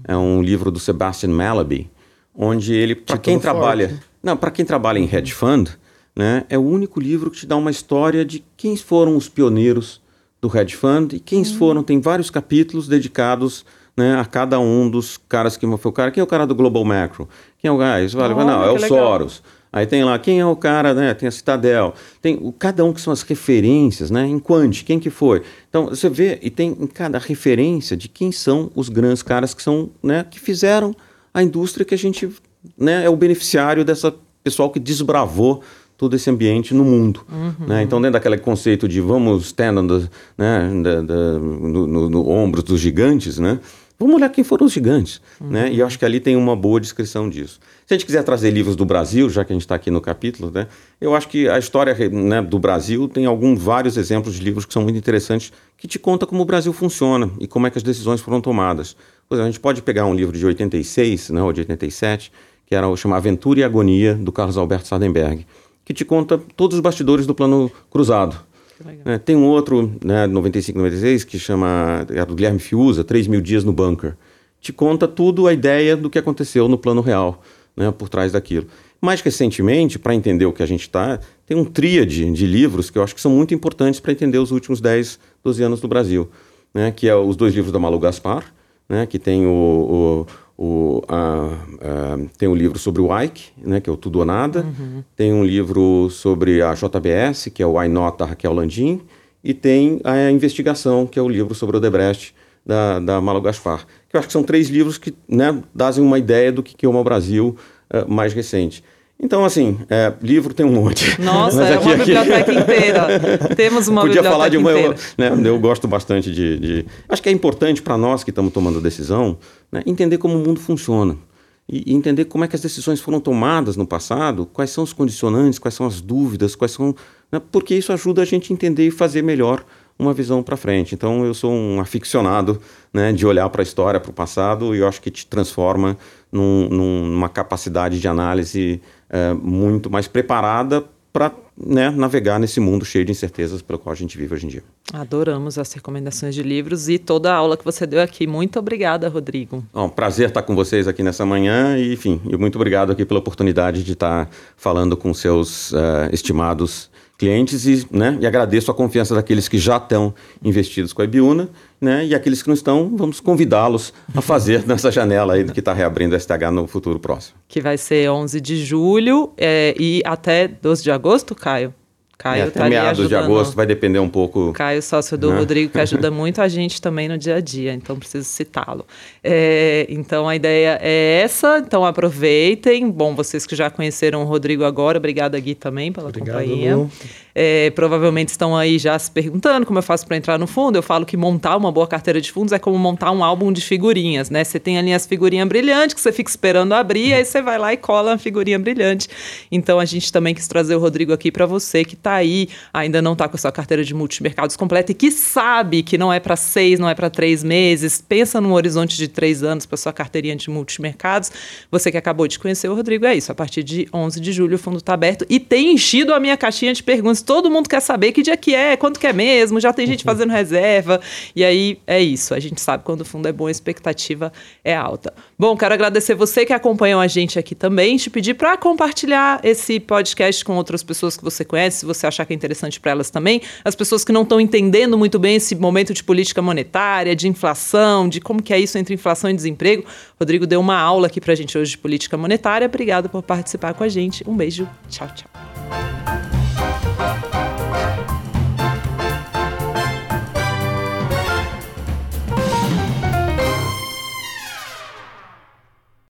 É um livro do Sebastian Malaby, onde ele, para quem trabalha, forte. não, para quem trabalha em hedge fund, né, é o único livro que te dá uma história de quem foram os pioneiros do hedge fund e quem hum. foram. Tem vários capítulos dedicados né, a cada um dos caras que foi o cara. Quem é o cara do Global Macro? Quem é o cara? Isso vale, não, é o legal. Soros. Aí tem lá, quem é o cara, né? Tem a Citadel, tem o, cada um que são as referências, né? Em Quant, quem que foi? Então, você vê, e tem em cada referência de quem são os grandes caras que são, né? Que fizeram a indústria que a gente, né? É o beneficiário dessa pessoal que desbravou todo esse ambiente no mundo. Uhum. Né? Então, dentro daquele conceito de vamos stand on the, né, no, no, no ombros dos gigantes, né? Vamos olhar quem foram os gigantes, uhum. né? E eu acho que ali tem uma boa descrição disso. Se a gente quiser trazer livros do Brasil, já que a gente está aqui no capítulo, né? Eu acho que a história né, do Brasil tem alguns vários exemplos de livros que são muito interessantes, que te conta como o Brasil funciona e como é que as decisões foram tomadas. Por exemplo, a gente pode pegar um livro de 86, né, ou de 87, que era o chama Aventura e Agonia, do Carlos Alberto Sardenberg, que te conta todos os bastidores do plano cruzado. É, tem um outro, né, 95, 96, que chama, é do Guilherme Fiuza, 3 mil dias no bunker. Te conta tudo a ideia do que aconteceu no plano real, né, por trás daquilo. Mais recentemente, para entender o que a gente está, tem um tríade de livros que eu acho que são muito importantes para entender os últimos 10, 12 anos do Brasil, né, que é os dois livros da Malu Gaspar, né, que tem o, o o, a, a, tem um livro sobre o Ike, né, que é o Tudo ou Nada. Uhum. Tem um livro sobre a JBS, que é o Why Not, da Raquel Landim. E tem a investigação, que é o livro sobre o Debrecht, da, da Malo Gaspar. Que eu acho que são três livros que né, dazem uma ideia do que é o Brasil uh, mais recente. Então, assim, é, livro tem um monte. Nossa, é uma aqui... biblioteca inteira. Temos uma Podia biblioteca falar de uma, inteira. Eu, né, eu gosto bastante de, de, Acho que é importante para nós que estamos tomando decisão né, entender como o mundo funciona. E, e, entender como é que as decisões foram tomadas no passado, quais são os condicionantes, quais são as dúvidas, quais são... Né, porque isso ajuda a gente a entender e fazer melhor uma visão para frente. Então, eu sou um aficionado né, de olhar para a história, para o passado, e eu acho que te transforma num, numa capacidade de análise é, muito mais preparada para né, navegar nesse mundo cheio de incertezas pelo qual a gente vive hoje em dia. Adoramos as recomendações de livros e toda a aula que você deu aqui. Muito obrigada, Rodrigo. Bom, prazer estar com vocês aqui nessa manhã e, enfim, e muito obrigado aqui pela oportunidade de estar falando com seus uh, estimados clientes e, né, e agradeço a confiança daqueles que já estão investidos com a Ibiúna né, e aqueles que não estão, vamos convidá-los a fazer nessa janela aí que está reabrindo a STH no futuro próximo. Que vai ser 11 de julho é, e até 12 de agosto, Caio? Caio é, até tá meados de agosto, vai depender um pouco. Caio, sócio do né? Rodrigo, que ajuda muito a gente também no dia a dia, então preciso citá-lo. É, então a ideia é essa, então aproveitem. Bom, vocês que já conheceram o Rodrigo agora, obrigada Gui também pela Obrigado, companhia. É, provavelmente estão aí já se perguntando como eu faço para entrar no fundo. Eu falo que montar uma boa carteira de fundos é como montar um álbum de figurinhas, né? Você tem ali as figurinhas brilhantes que você fica esperando abrir, aí você vai lá e cola a figurinha brilhante. Então a gente também quis trazer o Rodrigo aqui para você que está aí, ainda não está com a sua carteira de multimercados completa e que sabe que não é para seis, não é para três meses, pensa num horizonte de três anos para sua carteirinha de multimercados. Você que acabou de conhecer o Rodrigo, é isso. A partir de 11 de julho o fundo está aberto e tem enchido a minha caixinha de perguntas todo mundo quer saber que dia que é, quanto que é mesmo, já tem gente uhum. fazendo reserva. E aí é isso. A gente sabe quando o fundo é bom, a expectativa é alta. Bom, quero agradecer você que acompanhou a gente aqui também. Te pedir para compartilhar esse podcast com outras pessoas que você conhece, se você achar que é interessante para elas também. As pessoas que não estão entendendo muito bem esse momento de política monetária, de inflação, de como que é isso entre inflação e desemprego. Rodrigo deu uma aula aqui para a gente hoje de política monetária. Obrigado por participar com a gente. Um beijo. Tchau, tchau.